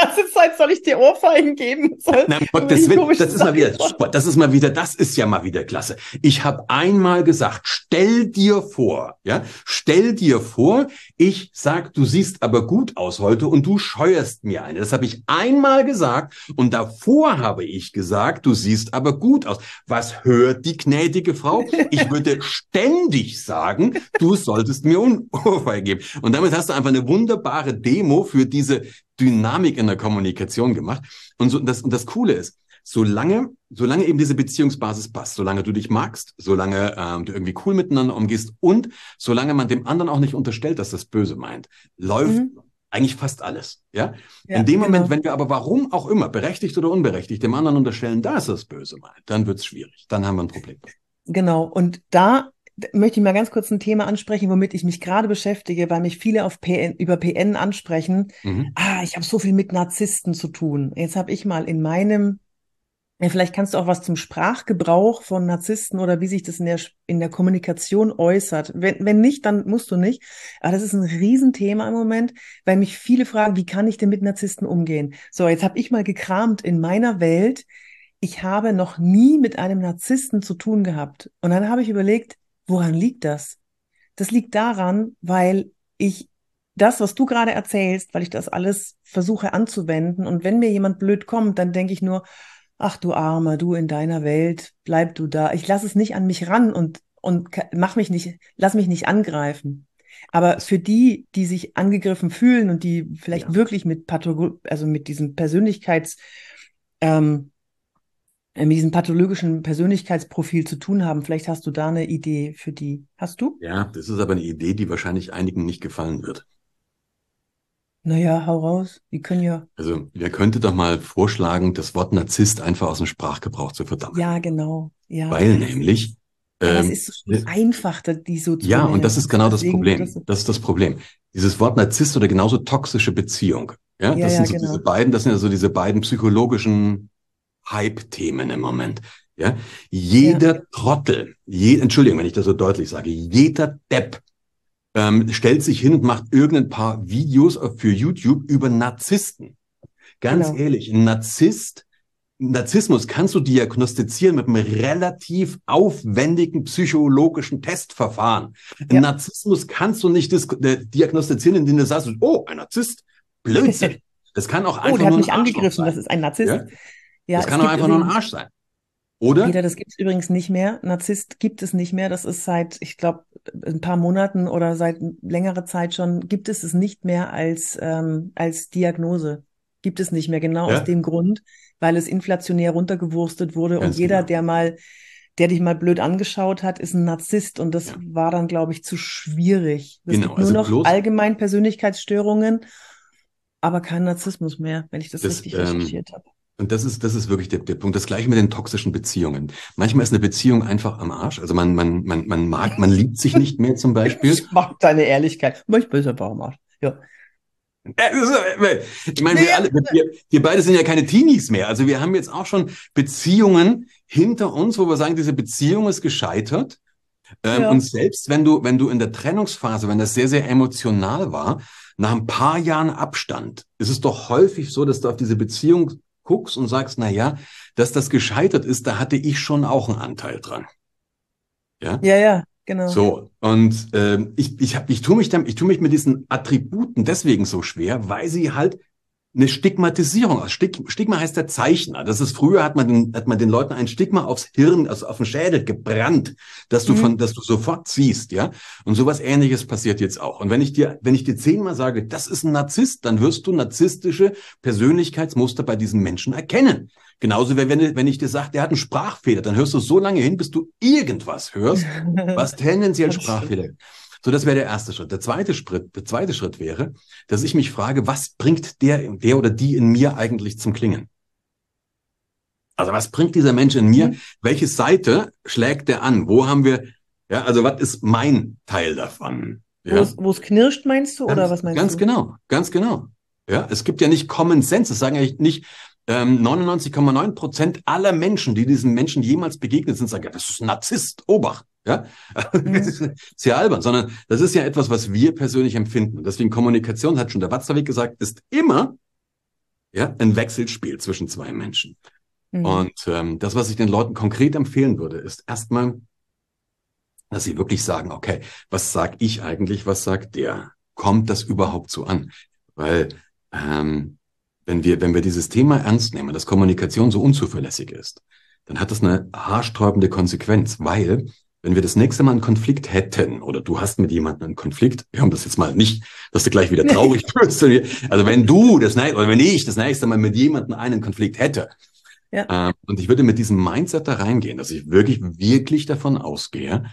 ganze Zeit soll ich dir Ohrfeigen geben. Soll, Na, das, wird, das ist mal wieder, das ist mal wieder, das ist ja mal wieder klasse. Ich habe einmal gesagt, stell dir vor, ja, stell dir vor, ich sag, du siehst aber gut aus heute und du scheuerst mir eine. Das habe ich einmal gesagt und davor habe ich gesagt, du siehst aber gut aus. Was hört die gnädige Frau? Ich würde (laughs) ständig sagen, du solltest mir Ohrfeige geben. Und damit hast du einfach eine wunderbare Demo für diese Dynamik in der Kommunikation gemacht. Und, so, das, und das Coole ist, solange, solange eben diese Beziehungsbasis passt, solange du dich magst, solange ähm, du irgendwie cool miteinander umgehst und solange man dem anderen auch nicht unterstellt, dass das böse meint, läuft mhm. eigentlich fast alles. Ja. ja in dem genau. Moment, wenn wir aber warum auch immer, berechtigt oder unberechtigt, dem anderen unterstellen, dass es böse meint, dann wird es schwierig. Dann haben wir ein Problem. Genau. Und da möchte ich mal ganz kurz ein Thema ansprechen, womit ich mich gerade beschäftige, weil mich viele auf PN, über PN ansprechen. Mhm. Ah, ich habe so viel mit Narzissten zu tun. Jetzt habe ich mal in meinem Ja, vielleicht kannst du auch was zum Sprachgebrauch von Narzissten oder wie sich das in der, in der Kommunikation äußert. Wenn, wenn nicht, dann musst du nicht. Aber das ist ein Riesenthema im Moment, weil mich viele fragen, wie kann ich denn mit Narzissten umgehen? So, jetzt habe ich mal gekramt in meiner Welt. Ich habe noch nie mit einem Narzissten zu tun gehabt. Und dann habe ich überlegt, woran liegt das? Das liegt daran, weil ich das, was du gerade erzählst, weil ich das alles versuche anzuwenden. Und wenn mir jemand blöd kommt, dann denke ich nur, ach du Armer, du in deiner Welt, bleib du da. Ich lasse es nicht an mich ran und, und mach mich nicht, lass mich nicht angreifen. Aber für die, die sich angegriffen fühlen und die vielleicht ja. wirklich mit Patho also mit diesem Persönlichkeits, ähm, mit diesem pathologischen Persönlichkeitsprofil zu tun haben, vielleicht hast du da eine Idee für die. Hast du? Ja, das ist aber eine Idee, die wahrscheinlich einigen nicht gefallen wird. Naja, hau raus. Die können ja. Also, wer könnte doch mal vorschlagen, das Wort Narzisst einfach aus dem Sprachgebrauch zu verdammen? Ja, genau. Ja. Weil nämlich. Ähm, es ist so äh, einfach, die so zu Ja, und das ist genau das Problem. Das ist das Problem. Dieses Wort Narzisst oder genauso toxische Beziehung. Ja, ja das ja, sind so genau. diese beiden, das sind ja so diese beiden psychologischen Hype-Themen im Moment. Ja, jeder ja. Trottel, je, Entschuldigung, wenn ich das so deutlich sage, jeder Depp ähm, stellt sich hin und macht irgendein paar Videos für YouTube über Narzissten. Ganz genau. ehrlich, ein Narzisst, Narzissmus kannst du diagnostizieren mit einem relativ aufwendigen psychologischen Testverfahren. Ja. Narzissmus kannst du nicht äh, diagnostizieren, indem du sagst, oh, ein Narzisst, Blödsinn. (laughs) Das kann auch einfach oh, der hat mich angegriffen, das ist ein Narzisst. Ja? Ja, das kann auch einfach nur ein Arsch sein. Oder? Peter, das gibt es übrigens nicht mehr. Narzisst gibt es nicht mehr. Das ist seit, ich glaube, ein paar Monaten oder seit längerer Zeit schon, gibt es es nicht mehr als, ähm, als Diagnose. Gibt es nicht mehr, genau ja? aus dem Grund, weil es inflationär runtergewurstet wurde Ganz und jeder, genau. der mal, der dich mal blöd angeschaut hat, ist ein Narzisst und das ja. war dann, glaube ich, zu schwierig. Es genau, gibt nur also noch allgemein Persönlichkeitsstörungen, aber kein Narzissmus mehr, wenn ich das, das richtig ähm, recherchiert habe. Und das ist, das ist wirklich der, der Punkt. Das gleiche mit den toxischen Beziehungen. Manchmal ist eine Beziehung einfach am Arsch. Also man, man, man, man mag, man liebt sich nicht mehr zum Beispiel. (laughs) Ich mag deine Ehrlichkeit. Manchmal ist einfach am Arsch. Ja. Ich meine, wir alle, wir, wir beide sind ja keine Teenies mehr. Also wir haben jetzt auch schon Beziehungen hinter uns, wo wir sagen, diese Beziehung ist gescheitert. Ähm, ja. Und selbst wenn du, wenn du in der Trennungsphase, wenn das sehr, sehr emotional war, nach ein paar Jahren Abstand, ist es doch häufig so, dass du auf diese Beziehung guckst und sagst, na ja, dass das gescheitert ist, da hatte ich schon auch einen Anteil dran. Ja, ja, ja genau. So, und ähm, ich, ich, hab, ich tue mich dann, ich tue mich mit diesen Attributen deswegen so schwer, weil sie halt eine Stigmatisierung aus. Stigma heißt der Zeichner. Das ist früher hat man den, hat man den Leuten ein Stigma aufs Hirn, also auf den Schädel gebrannt, dass du mhm. von, dass du sofort siehst, ja. Und sowas Ähnliches passiert jetzt auch. Und wenn ich dir, wenn ich dir zehnmal sage, das ist ein Narzisst, dann wirst du narzisstische Persönlichkeitsmuster bei diesen Menschen erkennen. Genauso wie wenn, wenn ich dir sage, der hat einen Sprachfehler, dann hörst du so lange hin, bis du irgendwas hörst, (laughs) was tendenziell Sprachfehler ist. So, das wäre der erste Schritt. Der zweite Schritt, der zweite Schritt wäre, dass ich mich frage, was bringt der, der oder die in mir eigentlich zum Klingen? Also was bringt dieser Mensch in mir? Mhm. Welche Seite schlägt der an? Wo haben wir, ja, also was ist mein Teil davon? Ja? Wo es knirscht, meinst du, ganz, oder was meinst ganz du? Ganz genau, ganz genau. Ja, es gibt ja nicht Common Sense. Das sagen ja nicht, 99,9 ähm, Prozent aller Menschen, die diesen Menschen jemals begegnet sind, sagen, ja, das ist ein Narzisst, Obacht. Ja, das (laughs) ist sehr albern, sondern das ist ja etwas, was wir persönlich empfinden. Und deswegen Kommunikation, hat schon der Watzlawick gesagt, ist immer ja ein Wechselspiel zwischen zwei Menschen. Mhm. Und ähm, das, was ich den Leuten konkret empfehlen würde, ist erstmal, dass sie wirklich sagen, okay, was sag ich eigentlich, was sagt der? Kommt das überhaupt so an? Weil ähm, wenn wir, wenn wir dieses Thema ernst nehmen, dass Kommunikation so unzuverlässig ist, dann hat das eine haarsträubende Konsequenz, weil wenn wir das nächste Mal einen Konflikt hätten oder du hast mit jemandem einen Konflikt, wir haben das jetzt mal nicht, dass du gleich wieder (laughs) traurig wirst. Also wenn du das nächste, oder wenn ich das nächste Mal mit jemandem einen Konflikt hätte, ja. ähm, und ich würde mit diesem Mindset da reingehen, dass ich wirklich, wirklich davon ausgehe,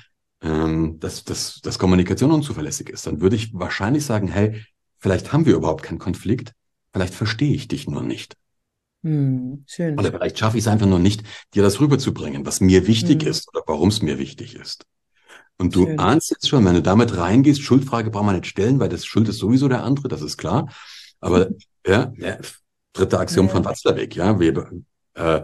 ähm, dass, dass, dass Kommunikation unzuverlässig ist, dann würde ich wahrscheinlich sagen, hey, vielleicht haben wir überhaupt keinen Konflikt, Vielleicht verstehe ich dich nur nicht. Hm, schön. Oder vielleicht schaffe ich es einfach nur nicht, dir das rüberzubringen, was mir wichtig hm. ist oder warum es mir wichtig ist. Und du schön. ahnst jetzt schon, wenn du damit reingehst, Schuldfrage braucht man nicht stellen, weil das Schuld ist sowieso der andere, das ist klar. Aber (laughs) ja, ja dritte Axiom ja. von Watzlawick, ja, wir, äh,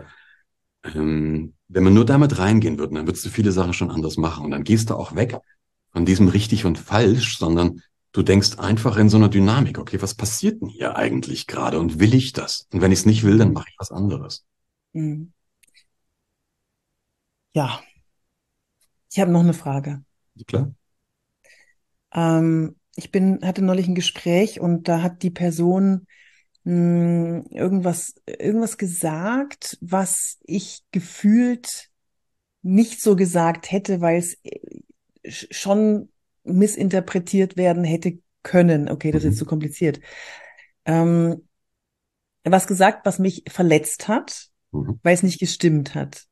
ähm, wenn man nur damit reingehen würde, dann würdest du viele Sachen schon anders machen. Und dann gehst du auch weg von diesem richtig und falsch, sondern du denkst einfach in so einer Dynamik, okay, was passiert denn hier eigentlich gerade und will ich das? Und wenn ich es nicht will, dann mache ich was anderes. Mhm. Ja. Ich habe noch eine Frage. Klar. Ähm, ich bin, hatte neulich ein Gespräch und da hat die Person mh, hm, irgendwas, irgendwas gesagt, was ich gefühlt nicht so gesagt hätte, weil es äh, schon missinterpretiert werden hätte können. Okay, das ist jetzt mhm. zu kompliziert. Ähm, was gesagt, was mich verletzt hat, mhm. weil es nicht gestimmt hat.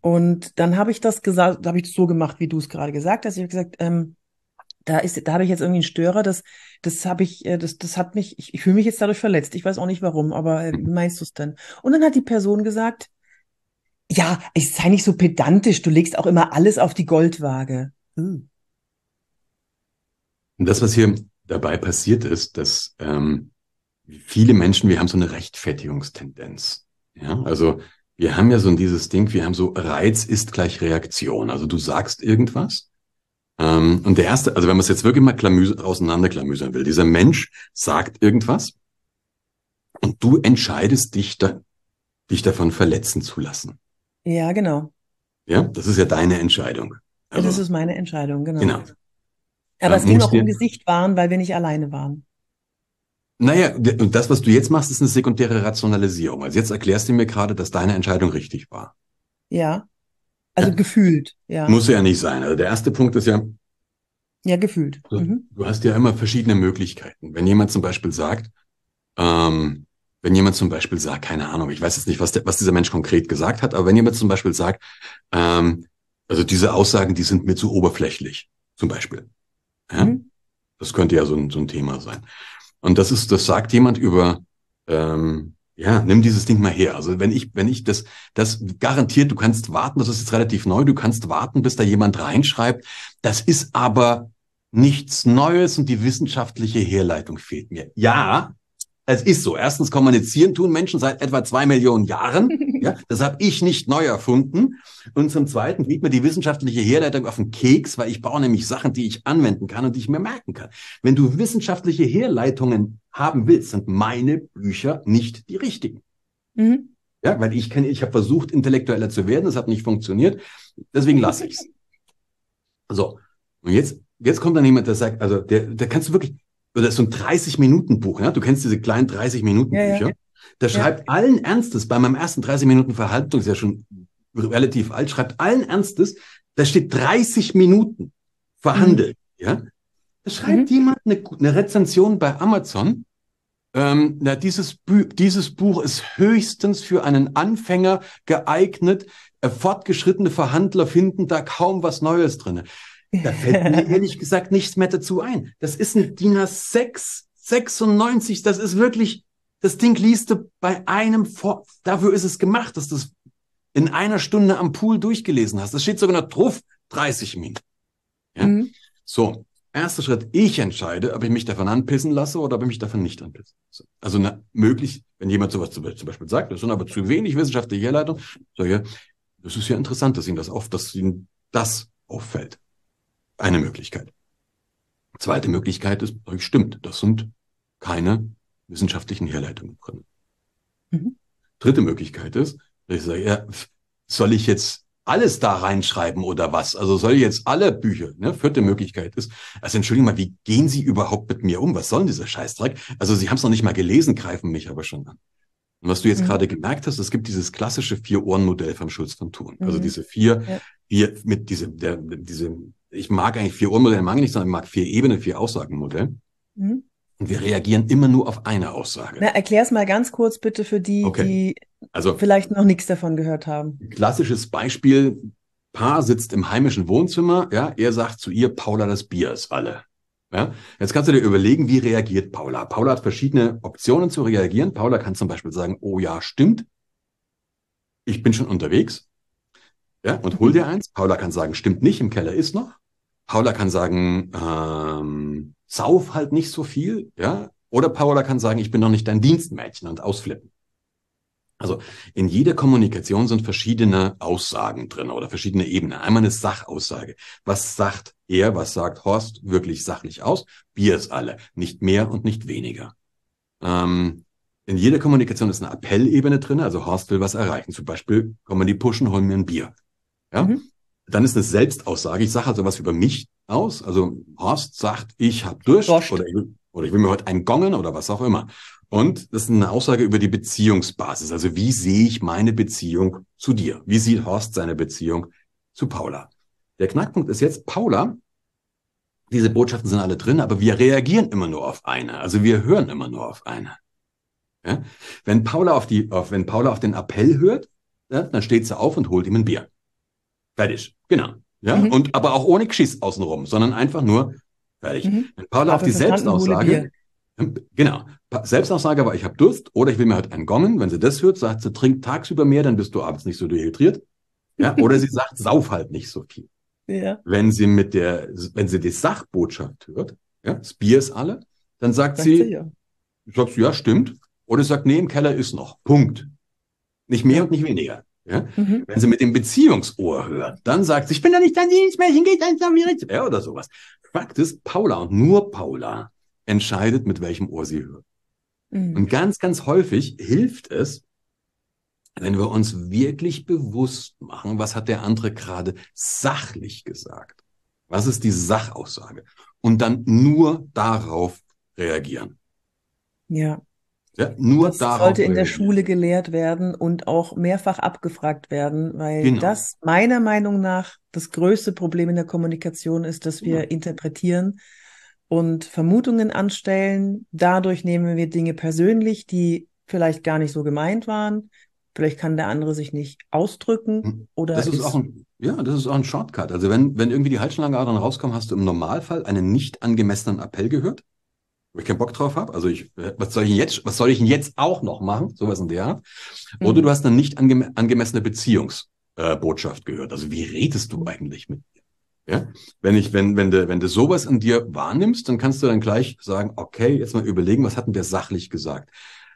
Und dann habe ich das gesagt, habe ich so gemacht, wie du es gerade gesagt hast. Ich habe gesagt, ähm, da ist, da habe ich jetzt irgendwie einen Störer, das, das habe ich, äh, das, das hat mich, ich, ich fühle mich jetzt dadurch verletzt. Ich weiß auch nicht warum, aber äh, wie meinst du es denn? Und dann hat die Person gesagt, ja, ich sei nicht so pedantisch, du legst auch immer alles auf die Goldwaage. Hm. Und das, was hier dabei passiert ist, dass ähm, viele Menschen, wir haben so eine Rechtfertigungstendenz. Ja, also wir haben ja so dieses Ding, wir haben so Reiz ist gleich Reaktion. Also du sagst irgendwas. Ähm, und der erste, also wenn man es jetzt wirklich mal klamüse, auseinanderklamüsern will, dieser Mensch sagt irgendwas und du entscheidest dich, da, dich davon verletzen zu lassen. Ja, genau. Ja, das ist ja deine Entscheidung. Also, das ist meine Entscheidung, genau. Genau. Aber es ging auch um Gesicht wahren, weil wir nicht alleine waren. Naja, und das, was du jetzt machst, ist eine sekundäre Rationalisierung. Also jetzt erklärst du mir gerade, dass deine Entscheidung richtig war. Ja. Also ja. gefühlt, ja. Muss ja nicht sein. Also der erste Punkt ist ja. Ja, gefühlt. Du, mhm. du hast ja immer verschiedene Möglichkeiten. Wenn jemand zum Beispiel sagt, ähm, wenn jemand zum Beispiel sagt, keine Ahnung, ich weiß jetzt nicht, was, der, was dieser Mensch konkret gesagt hat, aber wenn jemand zum Beispiel sagt, ähm, also diese Aussagen, die sind mir zu oberflächlich, zum Beispiel. Ja? Mhm. Das könnte ja so ein, so ein Thema sein. Und das ist, das sagt jemand über, ähm, ja, nimm dieses Ding mal her. Also wenn ich, wenn ich das, das garantiert, du kannst warten, das ist jetzt relativ neu, du kannst warten, bis da jemand reinschreibt. Das ist aber nichts Neues und die wissenschaftliche Herleitung fehlt mir. Ja, es ist so. Erstens kommunizieren tun Menschen seit etwa zwei Millionen Jahren. (laughs) Ja, das habe ich nicht neu erfunden. Und zum Zweiten geht mir die wissenschaftliche Herleitung auf den Keks, weil ich baue nämlich Sachen, die ich anwenden kann und die ich mir merken kann. Wenn du wissenschaftliche Herleitungen haben willst, sind meine Bücher nicht die richtigen. Mhm. Ja, weil ich kenne, ich habe versucht, intellektueller zu werden, das hat nicht funktioniert. Deswegen lasse ich's. So. Und jetzt, jetzt kommt dann jemand, der sagt, also der, der kannst du wirklich, oder so ein 30-Minuten-Buch, ja? Du kennst diese kleinen 30-Minuten-Bücher. Ja, ja. Der schreibt allen Ernstes, bei meinem ersten 30 Minuten Verhaltung, ist ja schon relativ alt, schreibt allen Ernstes, da steht 30 Minuten verhandelt, mhm. ja? Da schreibt mhm. jemand eine, eine, Rezension bei Amazon, ähm, na, dieses, Bu dieses Buch ist höchstens für einen Anfänger geeignet. Äh, fortgeschrittene Verhandler finden da kaum was Neues drinne. Da fällt mir (laughs) ehrlich gesagt nichts mehr dazu ein. Das ist ein DIN A6 96. Das ist wirklich, das Ding liest du bei einem vor, dafür ist es gemacht, dass du es in einer Stunde am Pool durchgelesen hast. Das steht sogar noch drauf, 30 Minuten. Ja? Mhm. So. Erster Schritt, ich entscheide, ob ich mich davon anpissen lasse oder ob ich mich davon nicht anpissen lasse. Also na, möglich, wenn jemand sowas zum Beispiel sagt, das sind aber zu wenig wissenschaftliche Herleitung, sage ich, das ist ja interessant, dass Ihnen das auf, dass Ihnen das auffällt. Eine Möglichkeit. Zweite Möglichkeit ist, stimmt, das sind keine wissenschaftlichen Herleitungen drin. Mhm. Dritte Möglichkeit ist, dass ich sage, ja, soll ich jetzt alles da reinschreiben oder was? Also soll ich jetzt alle Bücher? Ne? Vierte Möglichkeit ist, also entschuldigen mal, wie gehen Sie überhaupt mit mir um? Was soll denn dieser Scheißdreck? Also Sie haben es noch nicht mal gelesen, greifen mich aber schon an. Und was du jetzt mhm. gerade gemerkt hast, es gibt dieses klassische Vier-Ohren-Modell vom Schulz von Thun. Also mhm. Also diese vier, ja. vier mit diese, der, diese ich mag eigentlich vier Ohrmodelle, mag ich nicht, sondern ich mag vier Ebenen, vier Aussagenmodell. Mhm. Und wir reagieren immer nur auf eine Aussage. Na, erklär's mal ganz kurz bitte für die, okay. die also, vielleicht noch nichts davon gehört haben. Klassisches Beispiel. Paar sitzt im heimischen Wohnzimmer, ja, er sagt zu ihr, Paula, das Bier ist alle. Ja, jetzt kannst du dir überlegen, wie reagiert Paula. Paula hat verschiedene Optionen zu reagieren. Paula kann zum Beispiel sagen, oh ja, stimmt. Ich bin schon unterwegs. Ja, und hol dir eins. Paula kann sagen, stimmt nicht, im Keller ist noch. Paula kann sagen, ähm, sauf halt nicht so viel, ja. Oder Paula kann sagen, ich bin noch nicht dein Dienstmädchen und ausflippen. Also in jeder Kommunikation sind verschiedene Aussagen drin oder verschiedene Ebenen. Einmal eine Sachaussage. Was sagt er, was sagt Horst wirklich sachlich aus? Wir es alle. Nicht mehr und nicht weniger. Ähm, in jeder Kommunikation ist eine Appellebene drin. Also Horst will was erreichen. Zum Beispiel, komm mal die pushen, holen mir ein Bier. Ja? Mhm. Dann ist eine Selbstaussage. Ich sage also was über mich aus. Also Horst sagt, ich habe Durst oder ich, will, oder ich will mir heute einen gongen oder was auch immer. Und das ist eine Aussage über die Beziehungsbasis. Also wie sehe ich meine Beziehung zu dir? Wie sieht Horst seine Beziehung zu Paula? Der Knackpunkt ist jetzt, Paula, diese Botschaften sind alle drin, aber wir reagieren immer nur auf eine. Also wir hören immer nur auf eine. Ja? Wenn Paula auf die, auf, wenn Paula auf den Appell hört, ja, dann steht sie auf und holt ihm ein Bier. Fertig. Genau. Ja, mhm. und aber auch ohne Geschiss außenrum, sondern einfach nur fertig. Mhm. Wenn Paula auf die Selbstaussage, Genau. Selbstaussage war, ich habe Durst oder ich will mir halt einen gommen. Wenn sie das hört, sagt sie, trink tagsüber mehr, dann bist du abends nicht so dehydriert. Ja, (laughs) oder sie sagt, sauf halt nicht so viel. Ja. Wenn sie mit der, wenn sie die Sachbotschaft hört, ja, das Bier ist alle, dann sagt, sagt sie, sie ja. sagst du, ja, stimmt. Oder sagt, nee, im Keller ist noch. Punkt. Nicht mehr und nicht weniger. Ja? Mhm. Wenn sie mit dem Beziehungsohr hört, dann sagt sie, ich bin ja nicht dein Dienstmädchen, geht eins nach mir ja, oder sowas. Fakt ist, Paula und nur Paula entscheidet, mit welchem Ohr sie hört. Mhm. Und ganz, ganz häufig hilft es, wenn wir uns wirklich bewusst machen, was hat der andere gerade sachlich gesagt? Was ist die Sachaussage? Und dann nur darauf reagieren. Ja. Ja, nur das darauf sollte in der Schule gelehrt werden und auch mehrfach abgefragt werden, weil genau. das meiner Meinung nach das größte Problem in der Kommunikation ist, dass wir genau. interpretieren und Vermutungen anstellen. Dadurch nehmen wir Dinge persönlich, die vielleicht gar nicht so gemeint waren. Vielleicht kann der andere sich nicht ausdrücken hm. oder das ist, ist auch ein, ja, das ist auch ein Shortcut. Also wenn wenn irgendwie die Halsschlangadern rauskommen, hast du im Normalfall einen nicht angemessenen Appell gehört, wo ich keinen Bock drauf habe. Also ich, was soll ich jetzt, was soll ich denn jetzt auch noch machen? Sowas in der Art. Oder mhm. du hast eine nicht angem angemessene Beziehungsbotschaft äh, gehört. Also wie redest du eigentlich mit ja, wenn ich, wenn, wenn du, wenn du sowas in dir wahrnimmst, dann kannst du dann gleich sagen, okay, jetzt mal überlegen, was hat denn der sachlich gesagt?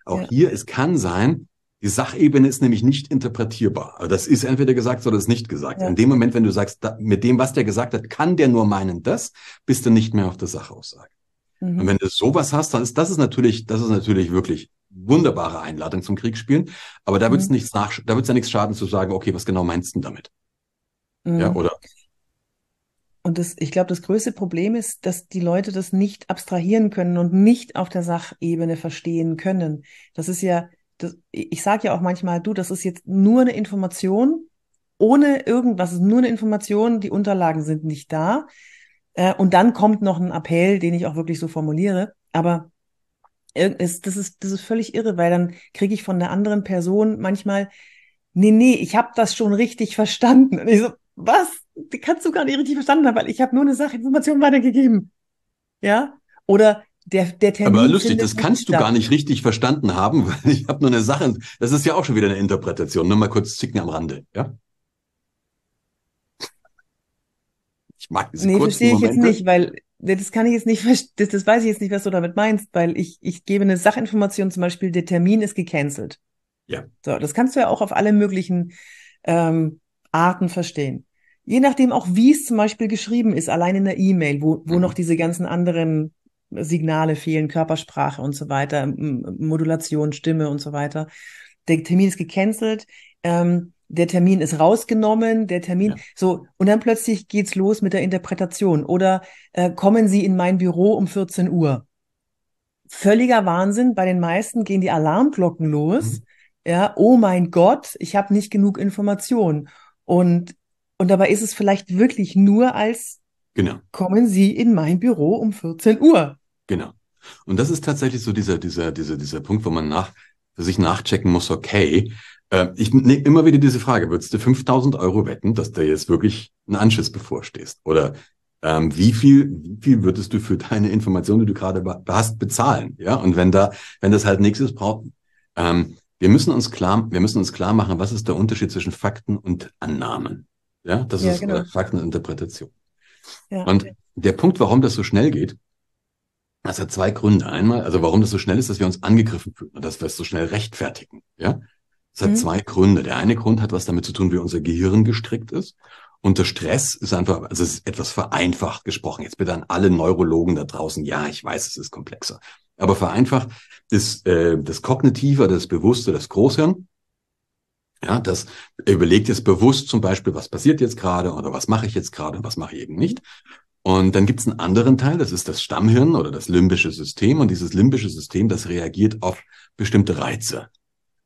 Auch ja. hier, es kann sein, die Sachebene ist nämlich nicht interpretierbar. Also das ist entweder gesagt oder ist nicht gesagt. Ja. In dem Moment, wenn du sagst, da, mit dem, was der gesagt hat, kann der nur meinen das, bist du nicht mehr auf der Sachaussage. Mhm. Und wenn du sowas hast, dann ist das ist natürlich, das ist natürlich wirklich wunderbare Einladung zum Kriegsspielen. Aber da wird es mhm. nichts nach, da wird es ja nichts schaden zu sagen, okay, was genau meinst du damit? Mhm. Ja, oder und das, ich glaube, das größte Problem ist, dass die Leute das nicht abstrahieren können und nicht auf der Sachebene verstehen können. Das ist ja, das, ich sage ja auch manchmal, du, das ist jetzt nur eine Information, ohne irgendwas, ist nur eine Information, die Unterlagen sind nicht da. Äh, und dann kommt noch ein Appell, den ich auch wirklich so formuliere. Aber das ist, das ist völlig irre, weil dann kriege ich von der anderen Person manchmal, nee, nee, ich habe das schon richtig verstanden. Und ich so, was? Die kannst du gar nicht richtig verstanden haben, weil ich habe nur eine Sachinformation weitergegeben. Ja? Oder der, der Termin. Aber lustig, das kannst du gar nicht richtig verstanden haben, (laughs) weil ich habe nur eine Sache. Das ist ja auch schon wieder eine Interpretation. Nur mal kurz zicken am Rande, ja? Ich mag diese Nee, verstehe ich jetzt nicht, weil das kann ich jetzt nicht das, das weiß ich jetzt nicht, was du damit meinst, weil ich, ich gebe eine Sachinformation, zum Beispiel, der Termin ist gecancelt. Ja. So, das kannst du ja auch auf alle möglichen ähm, Arten verstehen. Je nachdem auch, wie es zum Beispiel geschrieben ist, allein in der E-Mail, wo, wo mhm. noch diese ganzen anderen Signale fehlen, Körpersprache und so weiter, Modulation, Stimme und so weiter. Der Termin ist gecancelt, ähm, der Termin ist rausgenommen, der Termin, ja. so, und dann plötzlich geht's los mit der Interpretation. Oder äh, kommen Sie in mein Büro um 14 Uhr. Völliger Wahnsinn. Bei den meisten gehen die Alarmglocken los. Mhm. Ja, oh mein Gott, ich habe nicht genug Information. Und, und dabei ist es vielleicht wirklich nur als genau. kommen Sie in mein Büro um 14 Uhr. Genau. Und das ist tatsächlich so dieser, dieser, dieser, dieser Punkt, wo man nach, sich nachchecken muss, okay, äh, ich nehme immer wieder diese Frage, würdest du 5000 Euro wetten, dass da jetzt wirklich ein Anschiss bevorstehst? Oder ähm, wie viel, wie viel würdest du für deine Information, die du gerade hast, bezahlen? Ja, und wenn da, wenn das halt nichts ist, braucht, ähm, wir müssen uns klar, wir müssen uns klar machen, was ist der Unterschied zwischen Fakten und Annahmen. Ja, das ja, ist genau. Fakteninterpretation. Ja. Und der Punkt, warum das so schnell geht, das hat zwei Gründe. Einmal, also warum das so schnell ist, dass wir uns angegriffen fühlen und dass wir es so schnell rechtfertigen. Ja, Das hat mhm. zwei Gründe. Der eine Grund hat was damit zu tun, wie unser Gehirn gestrickt ist. Und der Stress ist einfach, also es ist etwas vereinfacht gesprochen. Jetzt bitte an alle Neurologen da draußen. Ja, ich weiß, es ist komplexer. Aber vereinfacht ist äh, das Kognitive, das Bewusste, das Großhirn. Ja, das überlegt jetzt bewusst zum Beispiel, was passiert jetzt gerade oder was mache ich jetzt gerade und was mache ich eben nicht. Und dann gibt es einen anderen Teil, das ist das Stammhirn oder das limbische System. Und dieses limbische System, das reagiert auf bestimmte Reize.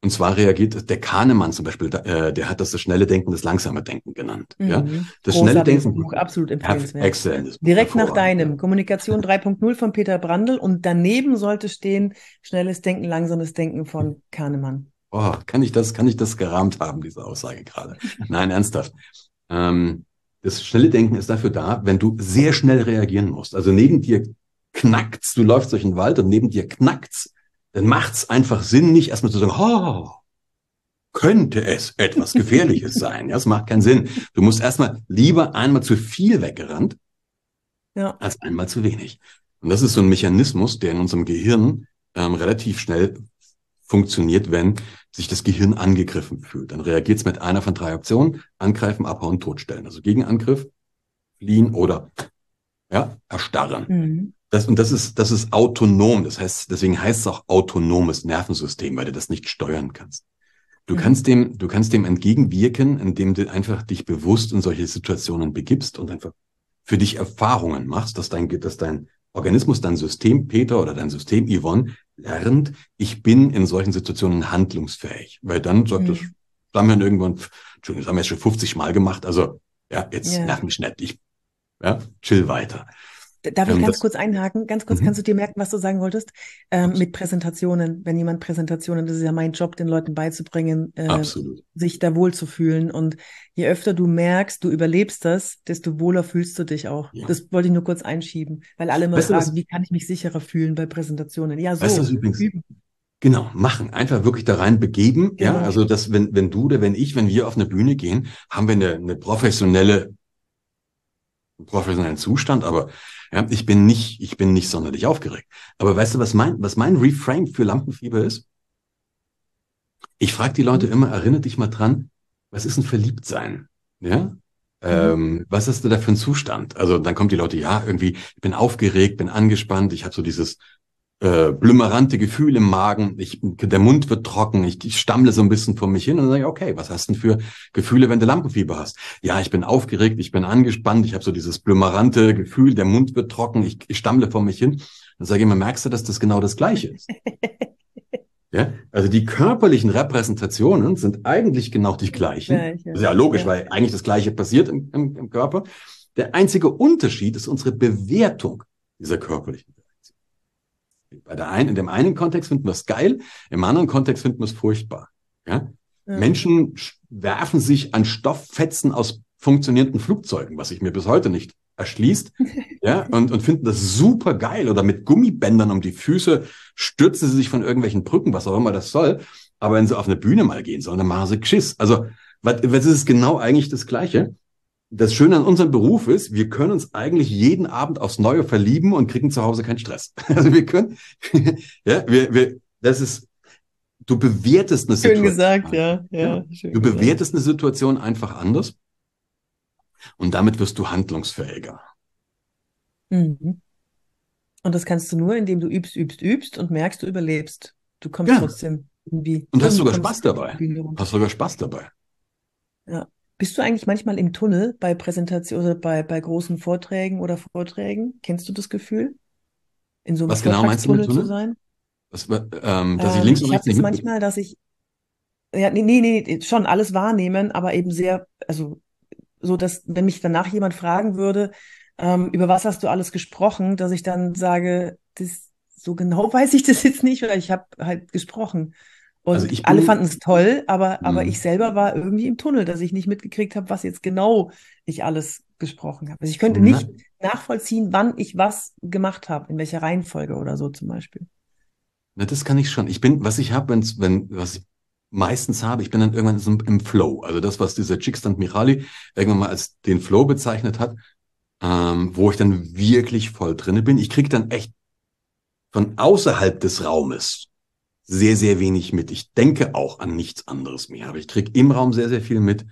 Und zwar reagiert der Kahnemann zum Beispiel, äh, der hat das das schnelle Denken, das langsame Denken genannt. Mhm. Ja, das schnelle Denken. Buch, absolut empfehlenswert. Exzellent. Direkt nach deinem Kommunikation (laughs) 3.0 von Peter Brandl und daneben sollte stehen schnelles Denken, langsames Denken von Kahnemann. Oh, kann ich das, kann ich das gerahmt haben, diese Aussage gerade? (laughs) Nein, ernsthaft. Ähm, das schnelle Denken ist dafür da, wenn du sehr schnell reagieren musst. Also neben dir knackt's, du läufst durch den Wald und neben dir knackt's dann macht es einfach Sinn, nicht erstmal zu sagen, oh, könnte es etwas Gefährliches (laughs) sein. Ja, das macht keinen Sinn. Du musst erstmal lieber einmal zu viel weggerannt, ja. als einmal zu wenig. Und das ist so ein Mechanismus, der in unserem Gehirn ähm, relativ schnell funktioniert, wenn sich das Gehirn angegriffen fühlt. Dann reagiert es mit einer von drei Optionen, angreifen, abhauen, totstellen. Also Gegenangriff, fliehen oder ja, erstarren. Mhm. Das, und das ist, das ist autonom. Das heißt, deswegen heißt es auch autonomes Nervensystem, weil du das nicht steuern kannst. Du mhm. kannst dem, du kannst dem entgegenwirken, indem du einfach dich bewusst in solche Situationen begibst und einfach für dich Erfahrungen machst, dass dein, dass dein Organismus, dein System Peter oder dein System Yvonne lernt, ich bin in solchen Situationen handlungsfähig. Weil dann sagt mhm. das Stammhirn irgendwann, Entschuldigung, das haben wir jetzt schon 50 Mal gemacht, also ja, jetzt yeah. nerv mich nicht, ich ja, chill weiter. Darf ich ähm, ganz kurz einhaken? Ganz kurz, mhm. kannst du dir merken, was du sagen wolltest? Ähm, mit Präsentationen, wenn jemand Präsentationen, das ist ja mein Job, den Leuten beizubringen, äh, sich da wohl zu fühlen. Und je öfter du merkst, du überlebst das, desto wohler fühlst du dich auch. Ja. Das wollte ich nur kurz einschieben, weil alle immer weißt fragen, wie kann ich mich sicherer fühlen bei Präsentationen? Ja, so. Weißt du, übrigens, üben. Genau, machen. Einfach wirklich da rein begeben. Genau. Ja, also dass, wenn, wenn du oder wenn ich, wenn wir auf eine Bühne gehen, haben wir eine, eine professionelle, professionellen Zustand, aber ja, ich bin nicht, ich bin nicht sonderlich aufgeregt. Aber weißt du, was mein, was mein Reframe für Lampenfieber ist? Ich frage die Leute immer, erinnere dich mal dran, was ist ein Verliebtsein? Ja? Ähm, was ist da für ein Zustand? Also dann kommt die Leute, ja, irgendwie, ich bin aufgeregt, bin angespannt, ich habe so dieses äh, blümerante Gefühl im Magen, ich, der Mund wird trocken, ich, ich stammle so ein bisschen vor mich hin und dann sage ich, okay, was hast du denn für Gefühle, wenn du Lampenfieber hast? Ja, ich bin aufgeregt, ich bin angespannt, ich habe so dieses blümerante Gefühl, der Mund wird trocken, ich, ich stammle vor mich hin. Dann sage ich immer, merkst du, dass das genau das Gleiche ist? (laughs) ja, also die körperlichen Repräsentationen sind eigentlich genau die gleichen. Gleiche. Das ist ja logisch, ja. weil eigentlich das Gleiche passiert im, im, im Körper. Der einzige Unterschied ist unsere Bewertung dieser körperlichen bei der einen, in dem einen Kontext finden wir es geil, im anderen Kontext finden wir es furchtbar. Ja? ja? Menschen werfen sich an Stofffetzen aus funktionierenden Flugzeugen, was sich mir bis heute nicht erschließt, (laughs) ja, und, und finden das super geil oder mit Gummibändern um die Füße stürzen sie sich von irgendwelchen Brücken, was auch immer das soll. Aber wenn sie auf eine Bühne mal gehen sollen, dann machen sie Geschiss. Also, was, was ist genau eigentlich das Gleiche? Das Schöne an unserem Beruf ist, wir können uns eigentlich jeden Abend aufs Neue verlieben und kriegen zu Hause keinen Stress. (laughs) Also wir können, (laughs) ja, wir, wir, das ist, du bewertest eine Situation. Schön gesagt, ja, ja. ja. Du bewertest eine Situation einfach anders und damit wirst du handlungsfähiger. Mhm. Und das kannst du nur, indem du übst, übst, übst und merkst, du überlebst. Du kommst ja. trotzdem irgendwie. Und hast sogar Spaß dabei. Hast sogar Spaß dabei. Ja. Bist du eigentlich manchmal im Tunnel bei Präsentationen oder bei, bei großen Vorträgen oder Vorträgen? Kennst du das Gefühl? In so einem Was genau meinst du mit Tunnel? zu sein? Was, ähm, dass ich links ähm, und rechts ich nicht manchmal, dass ich ja, nee, nee, nee, schon alles wahrnehmen, aber eben sehr, also so, dass wenn mich danach jemand fragen würde, ähm, über was hast du alles gesprochen, dass ich dann sage, das, so genau (laughs) weiß ich das jetzt nicht, weil ich habe halt gesprochen. Und also bin, alle fanden es toll, aber, aber ich selber war irgendwie im Tunnel, dass ich nicht mitgekriegt habe, was jetzt genau ich alles gesprochen habe. Also ich könnte nicht nachvollziehen, wann ich was gemacht habe, in welcher Reihenfolge oder so zum Beispiel. Na, das kann ich schon. Ich bin, was ich habe, wenn, wenn, was ich meistens habe, ich bin dann irgendwann so im Flow. Also das, was dieser Chickstand Michali irgendwann mal als den Flow bezeichnet hat, ähm, wo ich dann wirklich voll drinne bin. Ich krieg dann echt von außerhalb des Raumes sehr, sehr wenig mit. Ich denke auch an nichts anderes mehr, aber ich krieg im Raum sehr, sehr viel mit.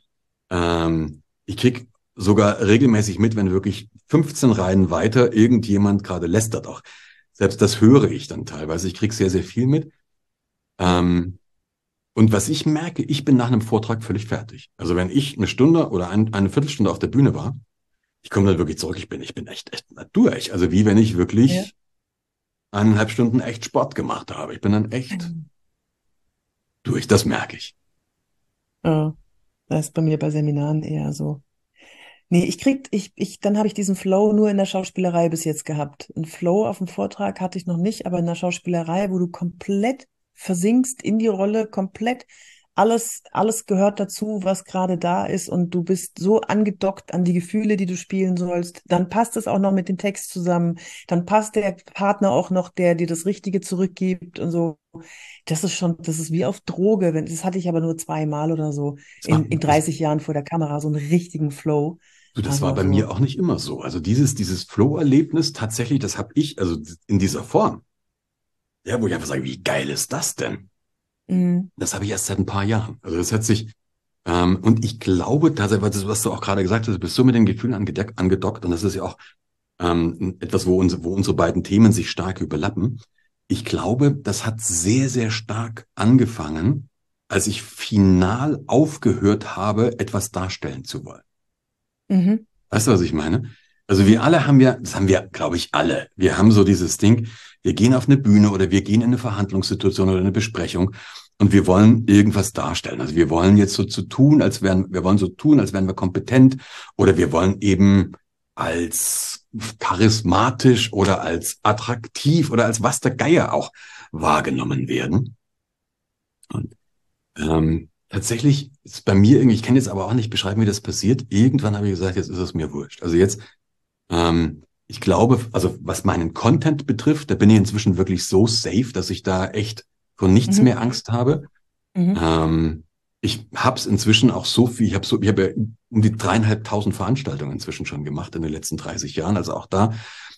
Ähm, ich krieg sogar regelmäßig mit, wenn wirklich 15 Reihen weiter irgendjemand gerade lästert auch. Selbst das höre ich dann teilweise. Ich krieg sehr, sehr viel mit. Ähm, und was ich merke, ich bin nach einem Vortrag völlig fertig. Also wenn ich eine Stunde oder ein, eine Viertelstunde auf der Bühne war, ich komme dann wirklich zurück, ich bin, ich bin echt, echt durch. Also wie wenn ich wirklich ja. Eineinhalb Stunden echt Sport gemacht habe. Ich bin dann echt mhm. durch, das merke ich. Oh, das ist bei mir bei Seminaren eher so. Nee, ich krieg, ich, ich, dann habe ich diesen Flow nur in der Schauspielerei bis jetzt gehabt. Ein Flow auf dem Vortrag hatte ich noch nicht, aber in der Schauspielerei, wo du komplett versinkst in die Rolle komplett. Alles, alles gehört dazu, was gerade da ist und du bist so angedockt an die Gefühle, die du spielen sollst. Dann passt es auch noch mit dem Text zusammen. Dann passt der Partner auch noch, der dir das Richtige zurückgibt und so. Das ist schon, das ist wie auf Droge. Das hatte ich aber nur zweimal oder so in, in 30 Jahren vor der Kamera, so einen richtigen Flow. Du, das war bei so. mir auch nicht immer so. Also dieses, dieses Flow-Erlebnis tatsächlich, das habe ich, also in dieser Form, ja, wo ich einfach sage, wie geil ist das denn? Mhm. Das habe ich erst seit ein paar Jahren. Also das hat sich, ähm, und ich glaube tatsächlich, das, was du auch gerade gesagt hast, du bist so mit den Gefühlen angedockt und das ist ja auch ähm, etwas, wo, uns, wo unsere beiden Themen sich stark überlappen. Ich glaube, das hat sehr, sehr stark angefangen, als ich final aufgehört habe, etwas darstellen zu wollen. Mhm. Weißt du, was ich meine? Also wir alle haben ja, das haben wir, glaube ich, alle. Wir haben so dieses Ding, wir gehen auf eine Bühne oder wir gehen in eine Verhandlungssituation oder eine Besprechung und wir wollen irgendwas darstellen. Also wir wollen jetzt so zu tun, als wären, wir wollen so tun, als wären wir kompetent oder wir wollen eben als charismatisch oder als attraktiv oder als was der Geier auch wahrgenommen werden. Und ähm, tatsächlich ist bei mir irgendwie, ich kann jetzt aber auch nicht beschreiben, wie das passiert. Irgendwann habe ich gesagt, jetzt ist es mir wurscht. Also jetzt ähm, ich glaube, also was meinen Content betrifft, da bin ich inzwischen wirklich so safe, dass ich da echt vor nichts mhm. mehr Angst habe. Mhm. Ähm, ich habe es inzwischen auch so viel, ich habe so, ich habe ja um die dreieinhalbtausend Veranstaltungen inzwischen schon gemacht in den letzten 30 Jahren. Also auch da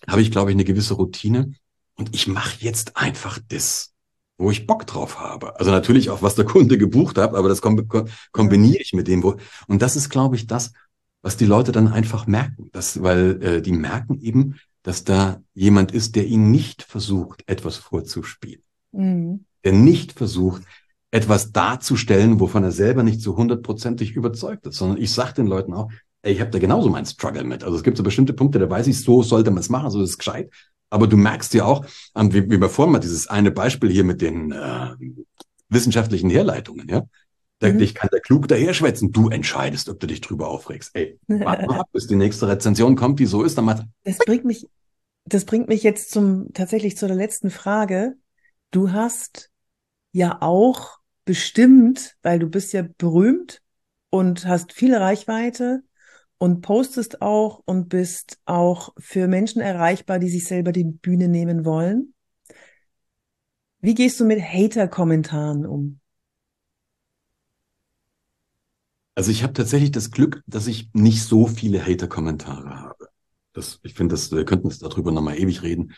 habe ich, glaube ich, eine gewisse Routine. Und ich mache jetzt einfach das, wo ich Bock drauf habe. Also natürlich auch, was der Kunde gebucht hat, aber das kombiniere ich mit dem, wo. Und das ist, glaube ich, das, was die Leute dann einfach merken. Das, weil äh, die merken eben, dass da jemand ist, der ihnen nicht versucht, etwas vorzuspielen. Mhm. Der nicht versucht, etwas darzustellen, wovon er selber nicht so hundertprozentig überzeugt ist, sondern ich sage den Leuten auch, ey, ich habe da genauso meinen Struggle mit. Also es gibt so bestimmte Punkte, da weiß ich, so sollte man es machen, so ist es gescheit. Aber du merkst ja auch, wie, wie wir vorhin mal dieses eine Beispiel hier mit den äh, wissenschaftlichen Herleitungen, ja. Da, mhm. Ich kann da klug daher schwätzen. Du entscheidest, ob du dich drüber aufregst. Ey, warte mal ab, bis die nächste Rezension kommt, die so ist, dann. Das bringt mich, das bringt mich jetzt zum, tatsächlich zu der letzten Frage. Du hast ja auch bestimmt, weil du bist ja berühmt und hast viele Reichweite und postest auch und bist auch für Menschen erreichbar, die sich selber die Bühne nehmen wollen. Wie gehst du mit Hater-Kommentaren um? Also ich habe tatsächlich das Glück, dass ich nicht so viele Hater-Kommentare habe. Das, ich finde, das, wir könnten jetzt darüber nochmal ewig reden.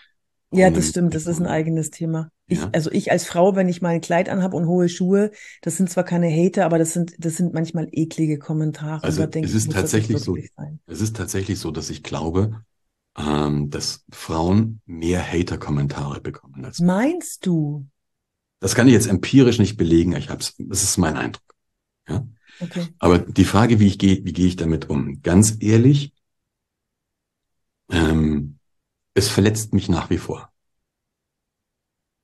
Ja, das stimmt, das ist ein eigenes Thema. Ich, ja. Also ich als Frau, wenn ich mal ein Kleid anhabe und hohe Schuhe, das sind zwar keine Hater, aber das sind, das sind manchmal eklige Kommentare. Also es ist tatsächlich so, sein. es ist tatsächlich so, dass ich glaube, ähm, dass Frauen mehr Hater-Kommentare bekommen als Meinst du? Das kann ich jetzt empirisch nicht belegen. Ich hab's, das ist mein Eindruck. Ja? Okay. Aber die Frage, wie ich gehe, wie gehe ich damit um? Ganz ehrlich, ähm, es verletzt mich nach wie vor.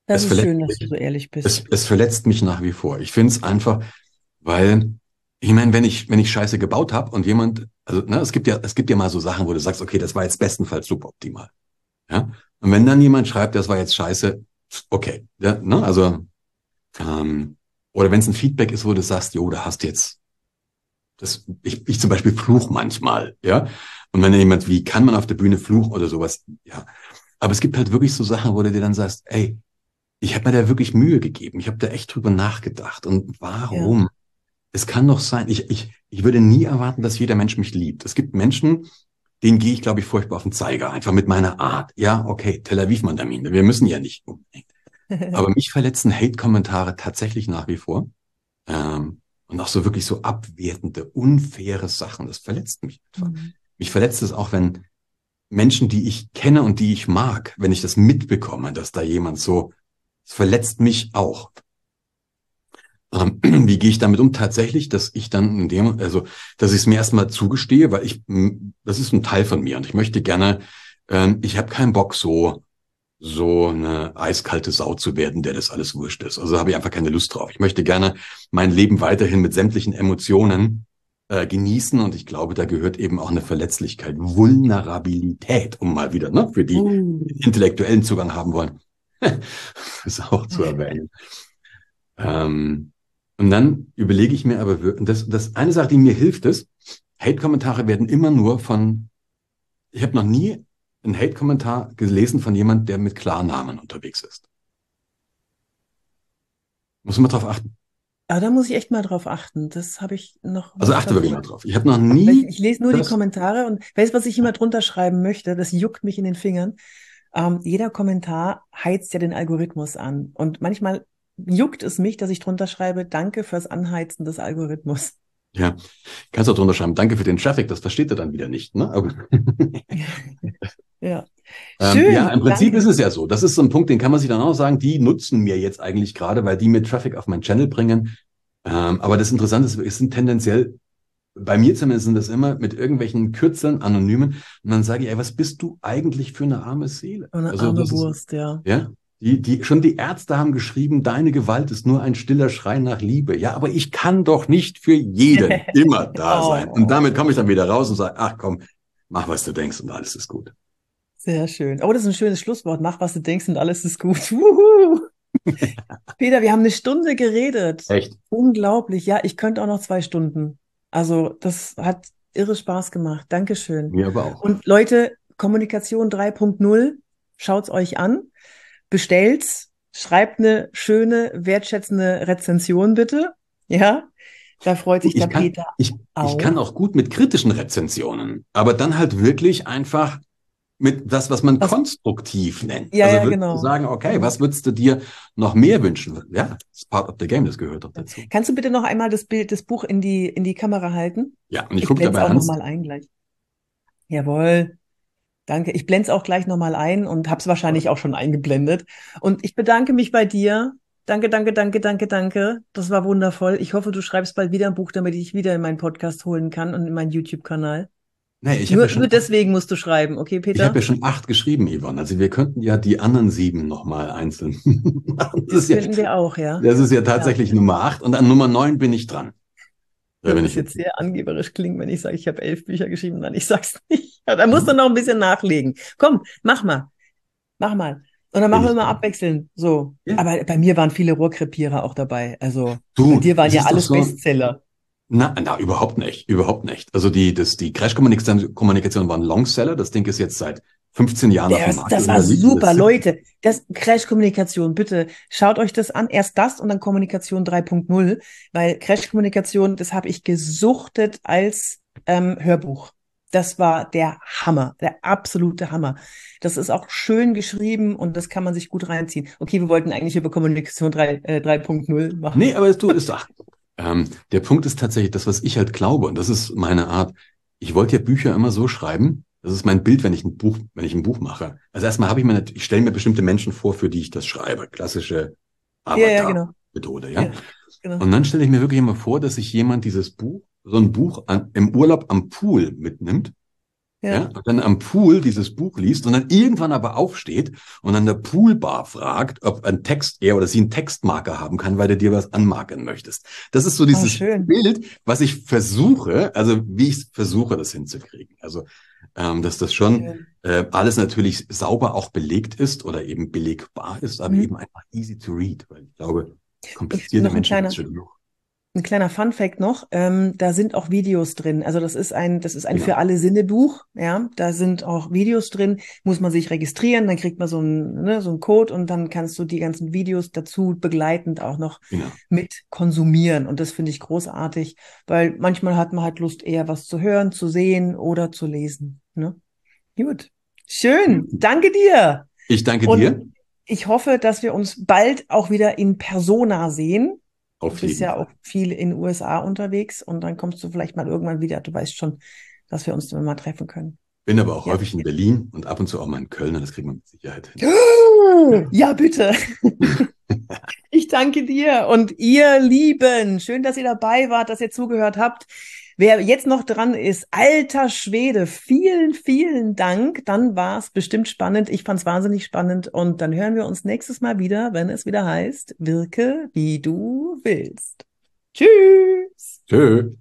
Das es ist schön, dass du so ehrlich bist. Es, es verletzt mich nach wie vor. Ich finde es einfach, weil ich meine, wenn ich wenn ich Scheiße gebaut habe und jemand, also ne, es gibt ja es gibt ja mal so Sachen, wo du sagst, okay, das war jetzt bestenfalls super optimal, ja. Und wenn dann jemand schreibt, das war jetzt Scheiße, okay, ja, ne, also ähm, oder wenn es ein Feedback ist, wo du sagst, jo, da hast jetzt das, ich, ich zum Beispiel fluch manchmal, ja. Und wenn jemand, wie kann man auf der Bühne fluchen oder sowas, ja. Aber es gibt halt wirklich so Sachen, wo du dir dann sagst, ey, ich habe mir da wirklich Mühe gegeben. Ich habe da echt drüber nachgedacht. Und warum? Ja. Es kann doch sein, ich, ich, ich würde nie erwarten, dass jeder Mensch mich liebt. Es gibt Menschen, denen gehe ich, glaube ich, furchtbar auf den Zeiger, einfach mit meiner Art. Ja, okay, Tel Aviv Mandamin, wir müssen ja nicht unbedingt. (laughs) Aber mich verletzen Hate-Kommentare tatsächlich nach wie vor. Ähm, und auch so wirklich so abwertende, unfaire Sachen. Das verletzt mich einfach. Mhm. Mich verletzt es auch, wenn Menschen, die ich kenne und die ich mag, wenn ich das mitbekomme, dass da jemand so, es verletzt mich auch. Ähm, (clears throat) wie gehe ich damit um? Tatsächlich, dass ich dann in dem, also, dass ich es mir erstmal zugestehe, weil ich, das ist ein Teil von mir und ich möchte gerne, ähm, ich habe keinen Bock so, so eine eiskalte Sau zu werden, der das alles wurscht ist. Also habe ich einfach keine Lust drauf. Ich möchte gerne mein Leben weiterhin mit sämtlichen Emotionen äh, genießen und ich glaube, da gehört eben auch eine Verletzlichkeit, Vulnerabilität, um mal wieder, ne, für die, uh. die intellektuellen Zugang haben wollen, (laughs) ist auch zu erwähnen. Ähm, und dann überlege ich mir aber, das, das eine Sache, die mir hilft, ist, Hate-Kommentare werden immer nur von, ich habe noch nie einen Hate-Kommentar gelesen von jemand, der mit Klarnamen unterwegs ist. Muss man drauf achten. Ah, da muss ich echt mal drauf achten. Das habe ich noch. Also achte wirklich mal drauf. Ich habe noch nie. Ich, ich lese nur die Kommentare und weißt, was ich immer drunter schreiben möchte? Das juckt mich in den Fingern. Ähm, jeder Kommentar heizt ja den Algorithmus an. Und manchmal juckt es mich, dass ich drunter schreibe, danke fürs Anheizen des Algorithmus. Ja, kannst du auch drunter schreiben, danke für den Traffic, das versteht er dann wieder nicht, ne? Aber (laughs) ja. Ähm, Schön, ja, im Prinzip danke. ist es ja so. Das ist so ein Punkt, den kann man sich dann auch sagen, die nutzen mir jetzt eigentlich gerade, weil die mir Traffic auf meinen Channel bringen. Ähm, aber das Interessante ist, es sind tendenziell, bei mir zumindest sind das immer mit irgendwelchen Kürzeln, Anonymen. Und dann sage ich, ey, was bist du eigentlich für eine arme Seele? Eine also, arme Wurst, ja. Ja, die, die, schon die Ärzte haben geschrieben, deine Gewalt ist nur ein stiller Schrei nach Liebe. Ja, aber ich kann doch nicht für jeden (laughs) immer da oh. sein. Und damit komme ich dann wieder raus und sage, ach komm, mach, was du denkst und alles ist gut. Sehr schön. Oh, das ist ein schönes Schlusswort. Mach, was du denkst und alles ist gut. (laughs) Peter, wir haben eine Stunde geredet. Echt? Unglaublich. Ja, ich könnte auch noch zwei Stunden. Also, das hat irre Spaß gemacht. Dankeschön. Mir aber auch. Und Leute, Kommunikation 3.0, schaut's euch an bestellt's, schreibt eine schöne, wertschätzende Rezension bitte. Ja, da freut sich ich der kann, Peter. Ich, auch. ich kann auch gut mit kritischen Rezensionen, aber dann halt wirklich einfach mit das, was man was, konstruktiv nennt. Ja, also ja, genau. sagen, okay, was würdest du dir noch mehr wünschen? Ja, das ist part of the game, das gehört doch dazu. Kannst du bitte noch einmal das Bild, das Buch in die, in die Kamera halten? Ja, und ich, ich gucke dabei auch nochmal ein gleich. Jawohl. Danke. Ich blende es auch gleich nochmal ein und habe es wahrscheinlich auch schon eingeblendet. Und ich bedanke mich bei dir. Danke, danke, danke, danke, danke. Das war wundervoll. Ich hoffe, du schreibst bald wieder ein Buch, damit ich wieder in meinen Podcast holen kann und in meinen YouTube-Kanal. Nee, ich nur, ja schon, nur deswegen musst du schreiben, okay, Peter? Ich habe ja schon acht geschrieben, Yvonne. Also wir könnten ja die anderen sieben nochmal einzeln (laughs) machen. Das, das könnten ja, wir auch, ja. Das ist ja tatsächlich ja. Nummer acht und an Nummer neun bin ich dran. Da wenn ich jetzt sehr angeberisch klingen, wenn ich sage, ich habe elf Bücher geschrieben, dann ich sag's (laughs) nicht. Ja, da musst du noch ein bisschen nachlegen. Komm, mach mal. Mach mal. Und dann machen wir mal abwechseln. So. Ja. Aber bei mir waren viele Rohrkrepierer auch dabei. Also du, bei dir waren ja alles so, Bestseller. Na, na, überhaupt nicht. Überhaupt nicht. Also die, das, die Crash-Kommunikation war ein Longseller. Das Ding ist jetzt seit 15 Jahren auf dem Markt. Das war super, Leute. Das Crash-Kommunikation, bitte schaut euch das an. Erst das und dann Kommunikation 3.0, weil Crash-Kommunikation, das habe ich gesuchtet als ähm, Hörbuch. Das war der Hammer, der absolute Hammer. Das ist auch schön geschrieben und das kann man sich gut reinziehen. Okay, wir wollten eigentlich über Kommunikation 3.0 äh, 3 machen. Nee, aber es tut es doch. Ähm, der Punkt ist tatsächlich das, was ich halt glaube, und das ist meine Art. Ich wollte ja Bücher immer so schreiben, das ist mein Bild, wenn ich ein Buch, wenn ich ein Buch mache. Also erstmal habe ich mir, ich stelle mir bestimmte Menschen vor, für die ich das schreibe. Klassische Avatar-Methode, ja, ja, genau. ja genau. Und dann stelle ich mir wirklich immer vor, dass sich jemand dieses Buch, so ein Buch an, im Urlaub am Pool mitnimmt. Ja. ja. Und dann am Pool dieses Buch liest und dann irgendwann aber aufsteht und an der Poolbar fragt, ob ein Text, er oder sie einen Textmarker haben kann, weil du dir was anmarken möchtest. Das ist so dieses oh, Bild, was ich versuche, also wie ich versuche, das hinzukriegen. Also ähm, dass das schon äh, alles natürlich sauber auch belegt ist oder eben belegbar ist, aber mhm. eben einfach easy to read, weil ich glaube, komplizierte Menschen kleiner, schon genug. Ein kleiner Fun Fact noch, ähm, da sind auch Videos drin. Also das ist ein, das ist ein ja. für alle Sinne Buch. Ja, da sind auch Videos drin. Muss man sich registrieren, dann kriegt man so einen, ne, so einen Code und dann kannst du die ganzen Videos dazu begleitend auch noch ja. mit konsumieren. Und das finde ich großartig, weil manchmal hat man halt Lust eher was zu hören, zu sehen oder zu lesen. Ne? Gut, schön. Danke dir. Ich danke und dir. ich hoffe, dass wir uns bald auch wieder in Persona sehen. Auf du bist ja Fall. auch viel in den USA unterwegs und dann kommst du vielleicht mal irgendwann wieder. Du weißt schon, dass wir uns dann mal treffen können. Bin aber auch Ja. häufig in Berlin und ab und zu auch mal in Köln. und Das kriegt man mit Sicherheit hin. (gasps) Ja, bitte. (laughs) Ich danke dir und ihr Lieben, schön, dass ihr dabei wart, dass ihr zugehört habt. Wer jetzt noch dran ist, alter Schwede, vielen, vielen Dank. Dann war es bestimmt spannend. Ich fand es wahnsinnig spannend und dann hören wir uns nächstes Mal wieder, wenn es wieder heißt, wirke wie du willst. Tschüss. Tschö.